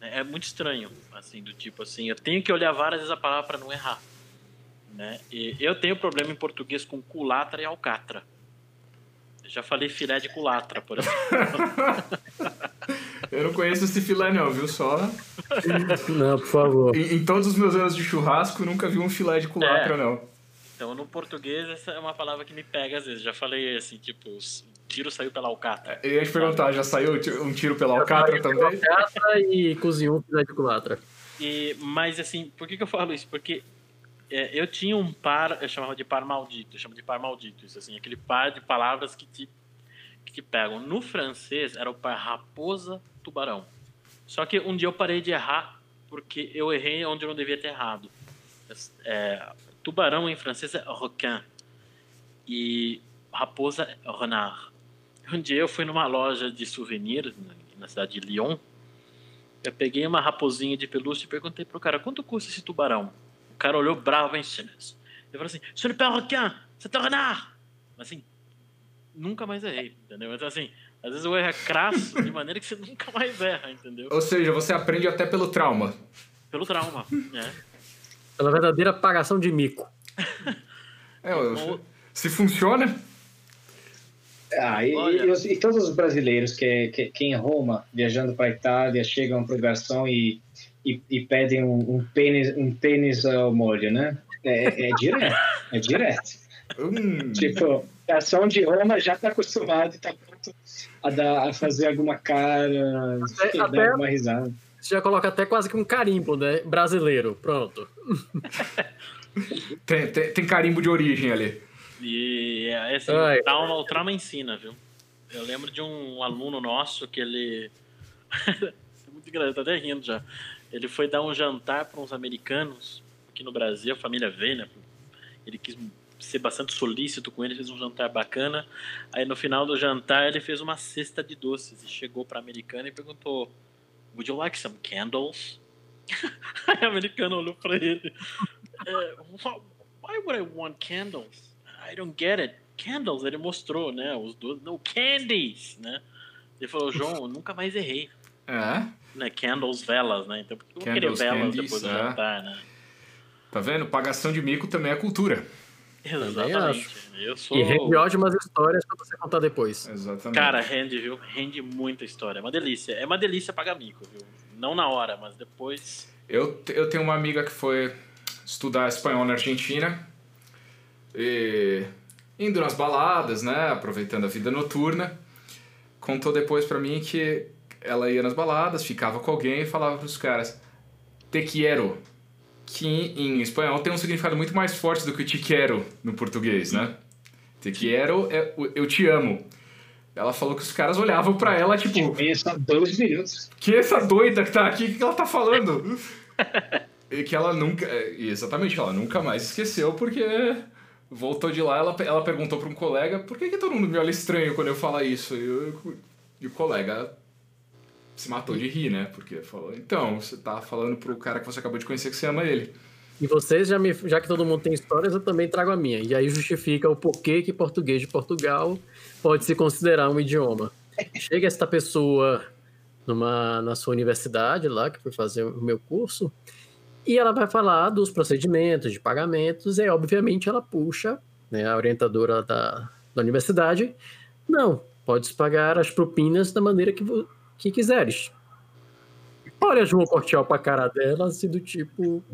É, é muito estranho, assim, do tipo assim, eu tenho que olhar várias vezes a palavra para não errar. Né? E eu tenho problema em português com culatra e alcatra. Eu já falei filé de culatra, por exemplo. [laughs] Eu não conheço esse filé não, viu? Só... Não, por favor. Em, em todos os meus anos de churrasco, nunca vi um filé de culatra, é. não. Então, no português, essa é uma palavra que me pega às vezes. Já falei assim, tipo, tiro saiu pela alcatra. Eu ia te perguntar, já saiu um tiro pela alcatra também? Alcatra e cozinhou um filé de culatra. E, mas, assim, por que, que eu falo isso? Porque é, eu tinha um par, eu chamava de par maldito, eu chamo de par maldito, isso assim, aquele par de palavras que te, que te pegam. No francês, era o par raposa tubarão. Só que um dia eu parei de errar porque eu errei onde eu não devia ter errado. É, tubarão em francês é requin e raposa é renard. Um dia eu fui numa loja de souvenirs na cidade de Lyon Eu peguei uma raposinha de pelúcia e perguntei pro cara, quanto custa esse tubarão? O cara olhou bravo em cima. Ele falou assim, ce n'est pas requin, c'est un renard. Assim, nunca mais errei, entendeu? Então assim, às vezes o erro é crasso de maneira que você nunca mais erra, entendeu? Ou seja, você aprende até pelo trauma. Pelo trauma, né? Pela verdadeira pagação de mico. [laughs] É, eu- se funciona, Ah, e, e os- e todos os brasileiros que, que, que em Roma, viajando para a Itália, chegam para o garçom e, e, e pedem um, um pênis, um pênis ao molho, né? É, é direto, é direto. hum, Tipo, o garçom de Roma já está acostumado e está pronto a, dar, a fazer alguma cara, Até- dar até- alguma risada. Você já coloca até quase que um carimbo, né? Brasileiro. Pronto. [laughs] tem, tem, tem carimbo de origem ali. E é assim, Ai. o, trauma, o trauma ensina, viu? Eu lembro de um aluno nosso que ele. [laughs] é muito engraçado, tô até rindo já. Ele foi dar um jantar para uns americanos aqui no Brasil, a família veio, né? Ele quis ser bastante solícito com ele, fez um jantar bacana. Aí no final do jantar ele fez uma cesta de doces e chegou para americana e perguntou: Would you like some candles? [laughs] Aí o americano olhou para ele: "Eh, wh- Why would I want candles? I don't get it. Candles, ele mostrou, né? Os dois. Não, candies, né? Ele falou, João, eu nunca mais errei. É, Né? Candles, velas, né? Então, por que eu vou querer velas candies, depois do é. jantar, né? tá vendo? Pagação de mico também é cultura. Exatamente. Eu sou. E rende ótimas histórias pra você contar depois. Exatamente. Cara, rende, viu? Rende muita história. É uma delícia. É uma delícia pagar mico, viu? Não na hora, mas depois. Eu, eu tenho uma amiga que foi estudar espanhol na Argentina. E indo nas baladas, né? Aproveitando a vida noturna. Contou depois pra mim que ela ia nas baladas, ficava com alguém e falava pros caras: Te quiero. Que em espanhol tem um significado muito mais forte do que te quero no português, né? Te quiero é eu te amo. Ela falou que os caras olhavam pra ela, tipo, Isso há dois minutos. que essa doida que tá aqui, o que ela tá falando? [laughs] e que ela nunca. é, Exatamente, ela nunca mais esqueceu, porque voltou de lá, ela, ela perguntou pra um colega por que, que todo mundo me olha estranho quando eu falo isso? E, eu- e o colega se matou de rir, né? Porque falou, então, você tá falando pro cara que você acabou de conhecer que você ama ele. E vocês, já, me, já que todo mundo tem histórias, eu também trago a minha. E aí justifica o porquê que português de Portugal pode se considerar um idioma. Chega esta pessoa numa, na sua universidade lá, que foi fazer o meu curso, e ela vai falar dos procedimentos de pagamentos, e obviamente ela puxa, né, a orientadora da, da universidade, não, podes pagar as propinas da maneira que, que quiseres. Olha João Cortial pra cara dela, assim, do tipo,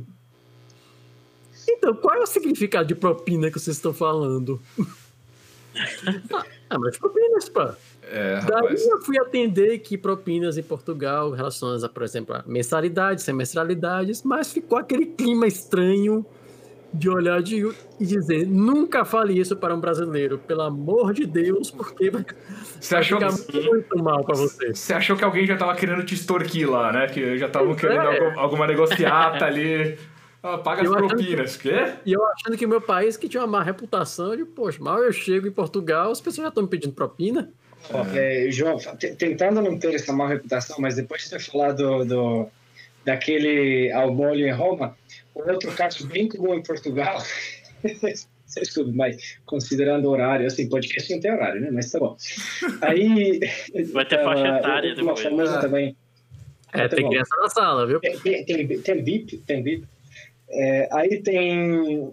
então, qual é o significado de propina que vocês estão falando? [laughs] ah, mas propinas, pá. É, Daí rapaz. eu fui atender que propinas em Portugal relacionadas a, por exemplo, a mensalidades, semestralidades, mas ficou aquele clima estranho de olhar de, e dizer, nunca fale isso para um brasileiro, pelo amor de Deus, porque vai, Você vai achou, ficar muito mal para você. você achou que alguém já tava querendo te extorquir lá, né? Que já estavam querendo é. algum- alguma negociata [laughs] ali. Ah, paga as Eu achando propinas. Quê? E eu achando que o meu país, que tinha uma má reputação, digo, poxa, mal eu chego em Portugal, as pessoas já estão me pedindo propina. É, João, te- tentando não ter essa má reputação, mas depois de ter falado do, daquele ao molho em Roma, outro caso bem comum em Portugal, [laughs] desculpe, mas considerando horário, assim, podcast não tem horário, né? Mas tá bom. Aí. [laughs] Vai ter faixa ah, etária Uma depois. famosa também. É, tá tem bom. criança na sala, viu? Tem, tem, tem, tem VIP, tem VIP. É, aí tem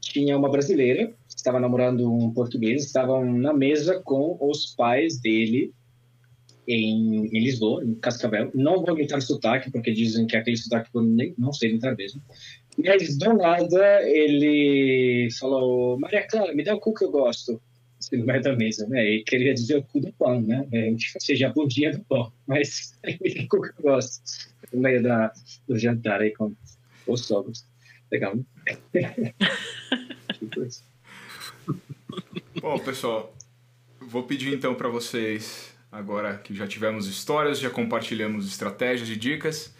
tinha uma brasileira que estava namorando um português, estavam na mesa com os pais dele em, em Lisboa, em Cascavel. Não vou imitar o sotaque, porque dizem que aquele sotaque eu nem, não sei imitar mesmo. Mas do nada ele falou: Maria Clara, me dá o cu que eu gosto. Assim, no meio da mesa, né? E queria dizer o cu do pão, né? É, ou seja, a bundinha do pão. Mas [laughs] me dá o cu que eu gosto. No meio da, do jantar aí com os sogros. Legal, né? [laughs] Bom, pessoal, vou pedir então para vocês, agora que já tivemos histórias, já compartilhamos estratégias e dicas.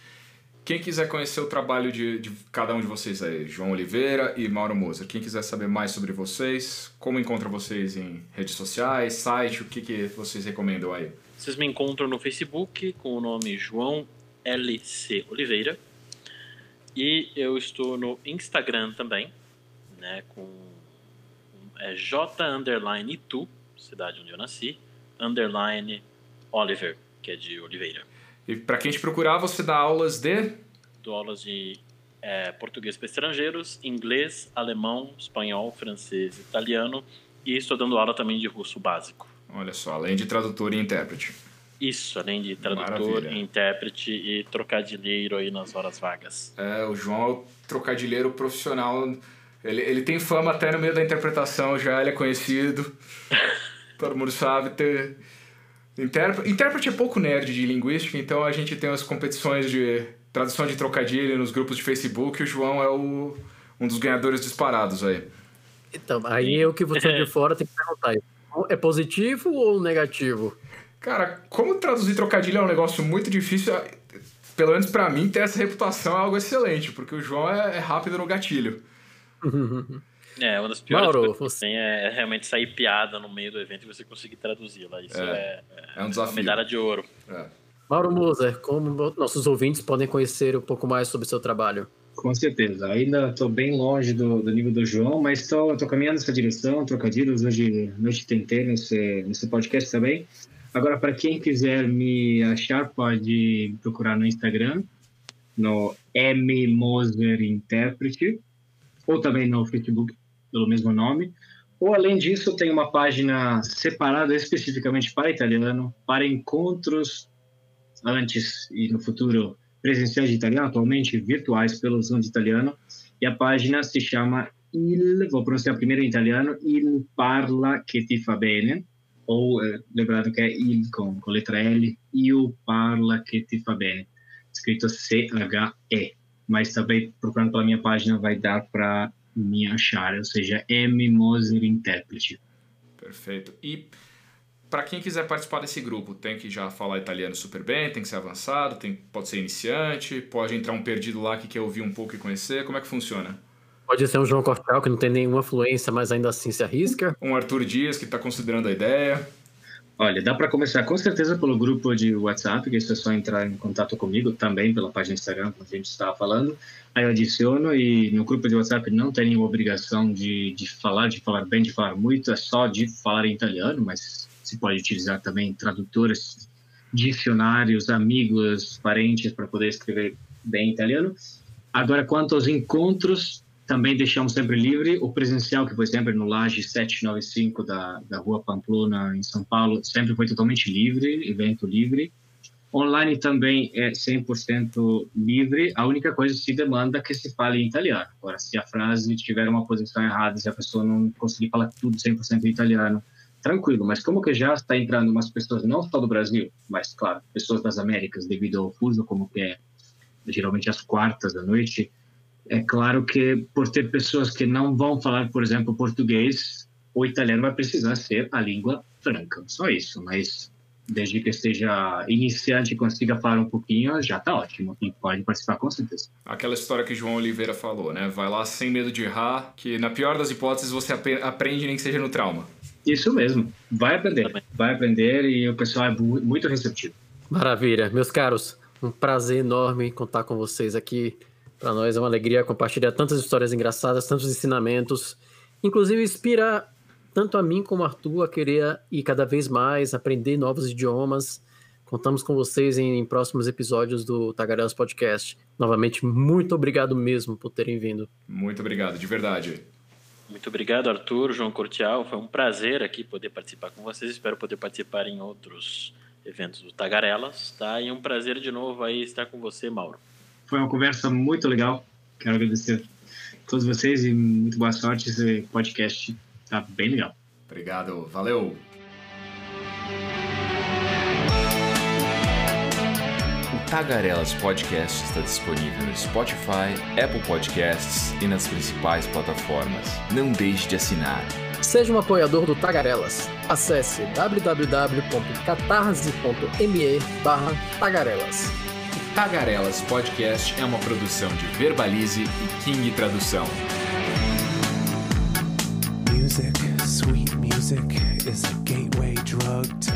Quem quiser conhecer o trabalho de, de cada um de vocês aí, João Oliveira e Mauro Moser, quem quiser saber mais sobre vocês, como encontra vocês em redes sociais, site, o que, que vocês recomendam aí? Vocês me encontram no Facebook com o nome João LC Oliveira. E eu estou no Instagram também, né, com é J underline Itu, cidade onde eu nasci, underline Oliver, que é de Oliveira. E para quem te procurar, você dá aulas de? Dou aulas de é, português para estrangeiros, inglês, alemão, espanhol, francês, italiano e estou dando aula também de russo básico. Olha só, além de tradutor e intérprete. Isso, além de tradutor, Maravilha. intérprete e trocadilheiro aí nas horas vagas. É, o João é o trocadilheiro profissional. Ele, ele tem fama até no meio da interpretação já, ele é conhecido. [laughs] Todo mundo sabe ter. Intérprete, intérprete é pouco nerd de linguística, então a gente tem as competições de tradução de trocadilho nos grupos de Facebook e o João é o, um dos ganhadores disparados aí. Então, aí eu que você de fora tem que perguntar: é positivo ou negativo? Cara, como traduzir trocadilho é um negócio muito difícil, pelo menos para mim, ter essa reputação é algo excelente, porque o João é, é rápido no gatilho. [laughs] É, uma das piores Mauro, coisas você... que tem é realmente sair piada no meio do evento e você conseguir traduzi-la. Isso é, é, é, um desafio. uma medalha de ouro. É. Mauro Moser, como nossos ouvintes podem conhecer um pouco mais sobre o seu trabalho? Com certeza. Ainda estou bem longe do, do, nível do João, mas estou caminhando nessa direção, trocadilhos. Hoje, hoje tentei nesse, nesse podcast também. Agora, para quem quiser me achar, pode procurar no Instagram, no M. Moser Interprete, ou também no Facebook, pelo mesmo nome. Ou, além disso, tem uma página separada especificamente para italiano, para encontros antes e no futuro presenciais de italiano, atualmente virtuais pelo Zoom de italiano, e a página se chama Il, vou pronunciar primeiro em italiano, Il Parla Che Ti Fa Bene, ou eh, lembrando que é Il com, com letra L, Il Parla Che Ti Fa Bene, escrito C-H-E, mas também procurando pela minha página vai dar para me achar, ou seja, M. Moser Interprete. Perfeito. E para quem quiser participar desse grupo, tem que já falar italiano super bem, tem que ser avançado, tem, pode ser iniciante, pode entrar um perdido lá que quer ouvir um pouco e conhecer. Como é que funciona? Pode ser um João Cortel que não tem nenhuma fluência, mas ainda assim se arrisca. Um Arthur Dias que está considerando a ideia. Olha, dá para começar com certeza pelo grupo de WhatsApp, que é só entrar em contato comigo, também pela página Instagram, como a gente estava falando. Aí eu adiciono e no grupo de WhatsApp não tem nenhuma obrigação de, de falar, de falar bem, de falar muito, é só de falar em italiano, mas se pode utilizar também tradutores, dicionários, amigos, parentes para poder escrever bem italiano. Agora, quanto aos encontros, também deixamos sempre livre. O presencial, que foi sempre no Laje 795 da, da Rua Pamplona, em São Paulo, sempre foi totalmente livre, evento livre. Online também é 100% livre. A única coisa que se demanda é que se fale em italiano. Agora, se a frase tiver uma posição errada, se a pessoa não conseguir falar tudo 100% em italiano, tranquilo, mas como que já está entrando umas pessoas não só do Brasil, mas claro, pessoas das Américas devido ao fuso, como que é geralmente às quartas da noite, é claro que por ter pessoas que não vão falar, por exemplo, português, o italiano vai precisar ser a língua franca, só isso, mas desde que esteja iniciante e consiga falar um pouquinho, já está ótimo. E pode participar com certeza. Aquela história que o João Oliveira falou, né? Vai lá sem medo de errar, que na pior das hipóteses você aprende nem que seja no trauma. Isso mesmo. Vai aprender. Vai aprender e o pessoal é muito receptivo. Maravilha. Meus caros, um prazer enorme contar com vocês aqui. Para nós é uma alegria compartilhar tantas histórias engraçadas, tantos ensinamentos. Inclusive, inspira tanto a mim como a Arthur a querer ir cada vez mais, aprender novos idiomas. Contamos com vocês em, em próximos episódios do Tagarelas Podcast. Novamente, muito obrigado mesmo por terem vindo. Muito obrigado, de verdade. Muito obrigado, Arthur, João Cortial. Foi um prazer aqui poder participar com vocês. Espero poder participar em outros eventos do Tagarelas, tá? E um prazer de novo aí estar com você, Mauro. Foi uma conversa muito legal. Quero agradecer a todos vocês e muito boa sorte. Esse podcast tá bem legal. Obrigado, valeu! Tagarelas Podcast está disponível no Spotify, Apple Podcasts e nas principais plataformas. Não deixe de assinar. Seja um apoiador do Tagarelas. Acesse www.catarse.me Tagarelas. Tagarelas Podcast é uma produção de Verbalize e King Tradução. Music, sweet music, is a gateway drug to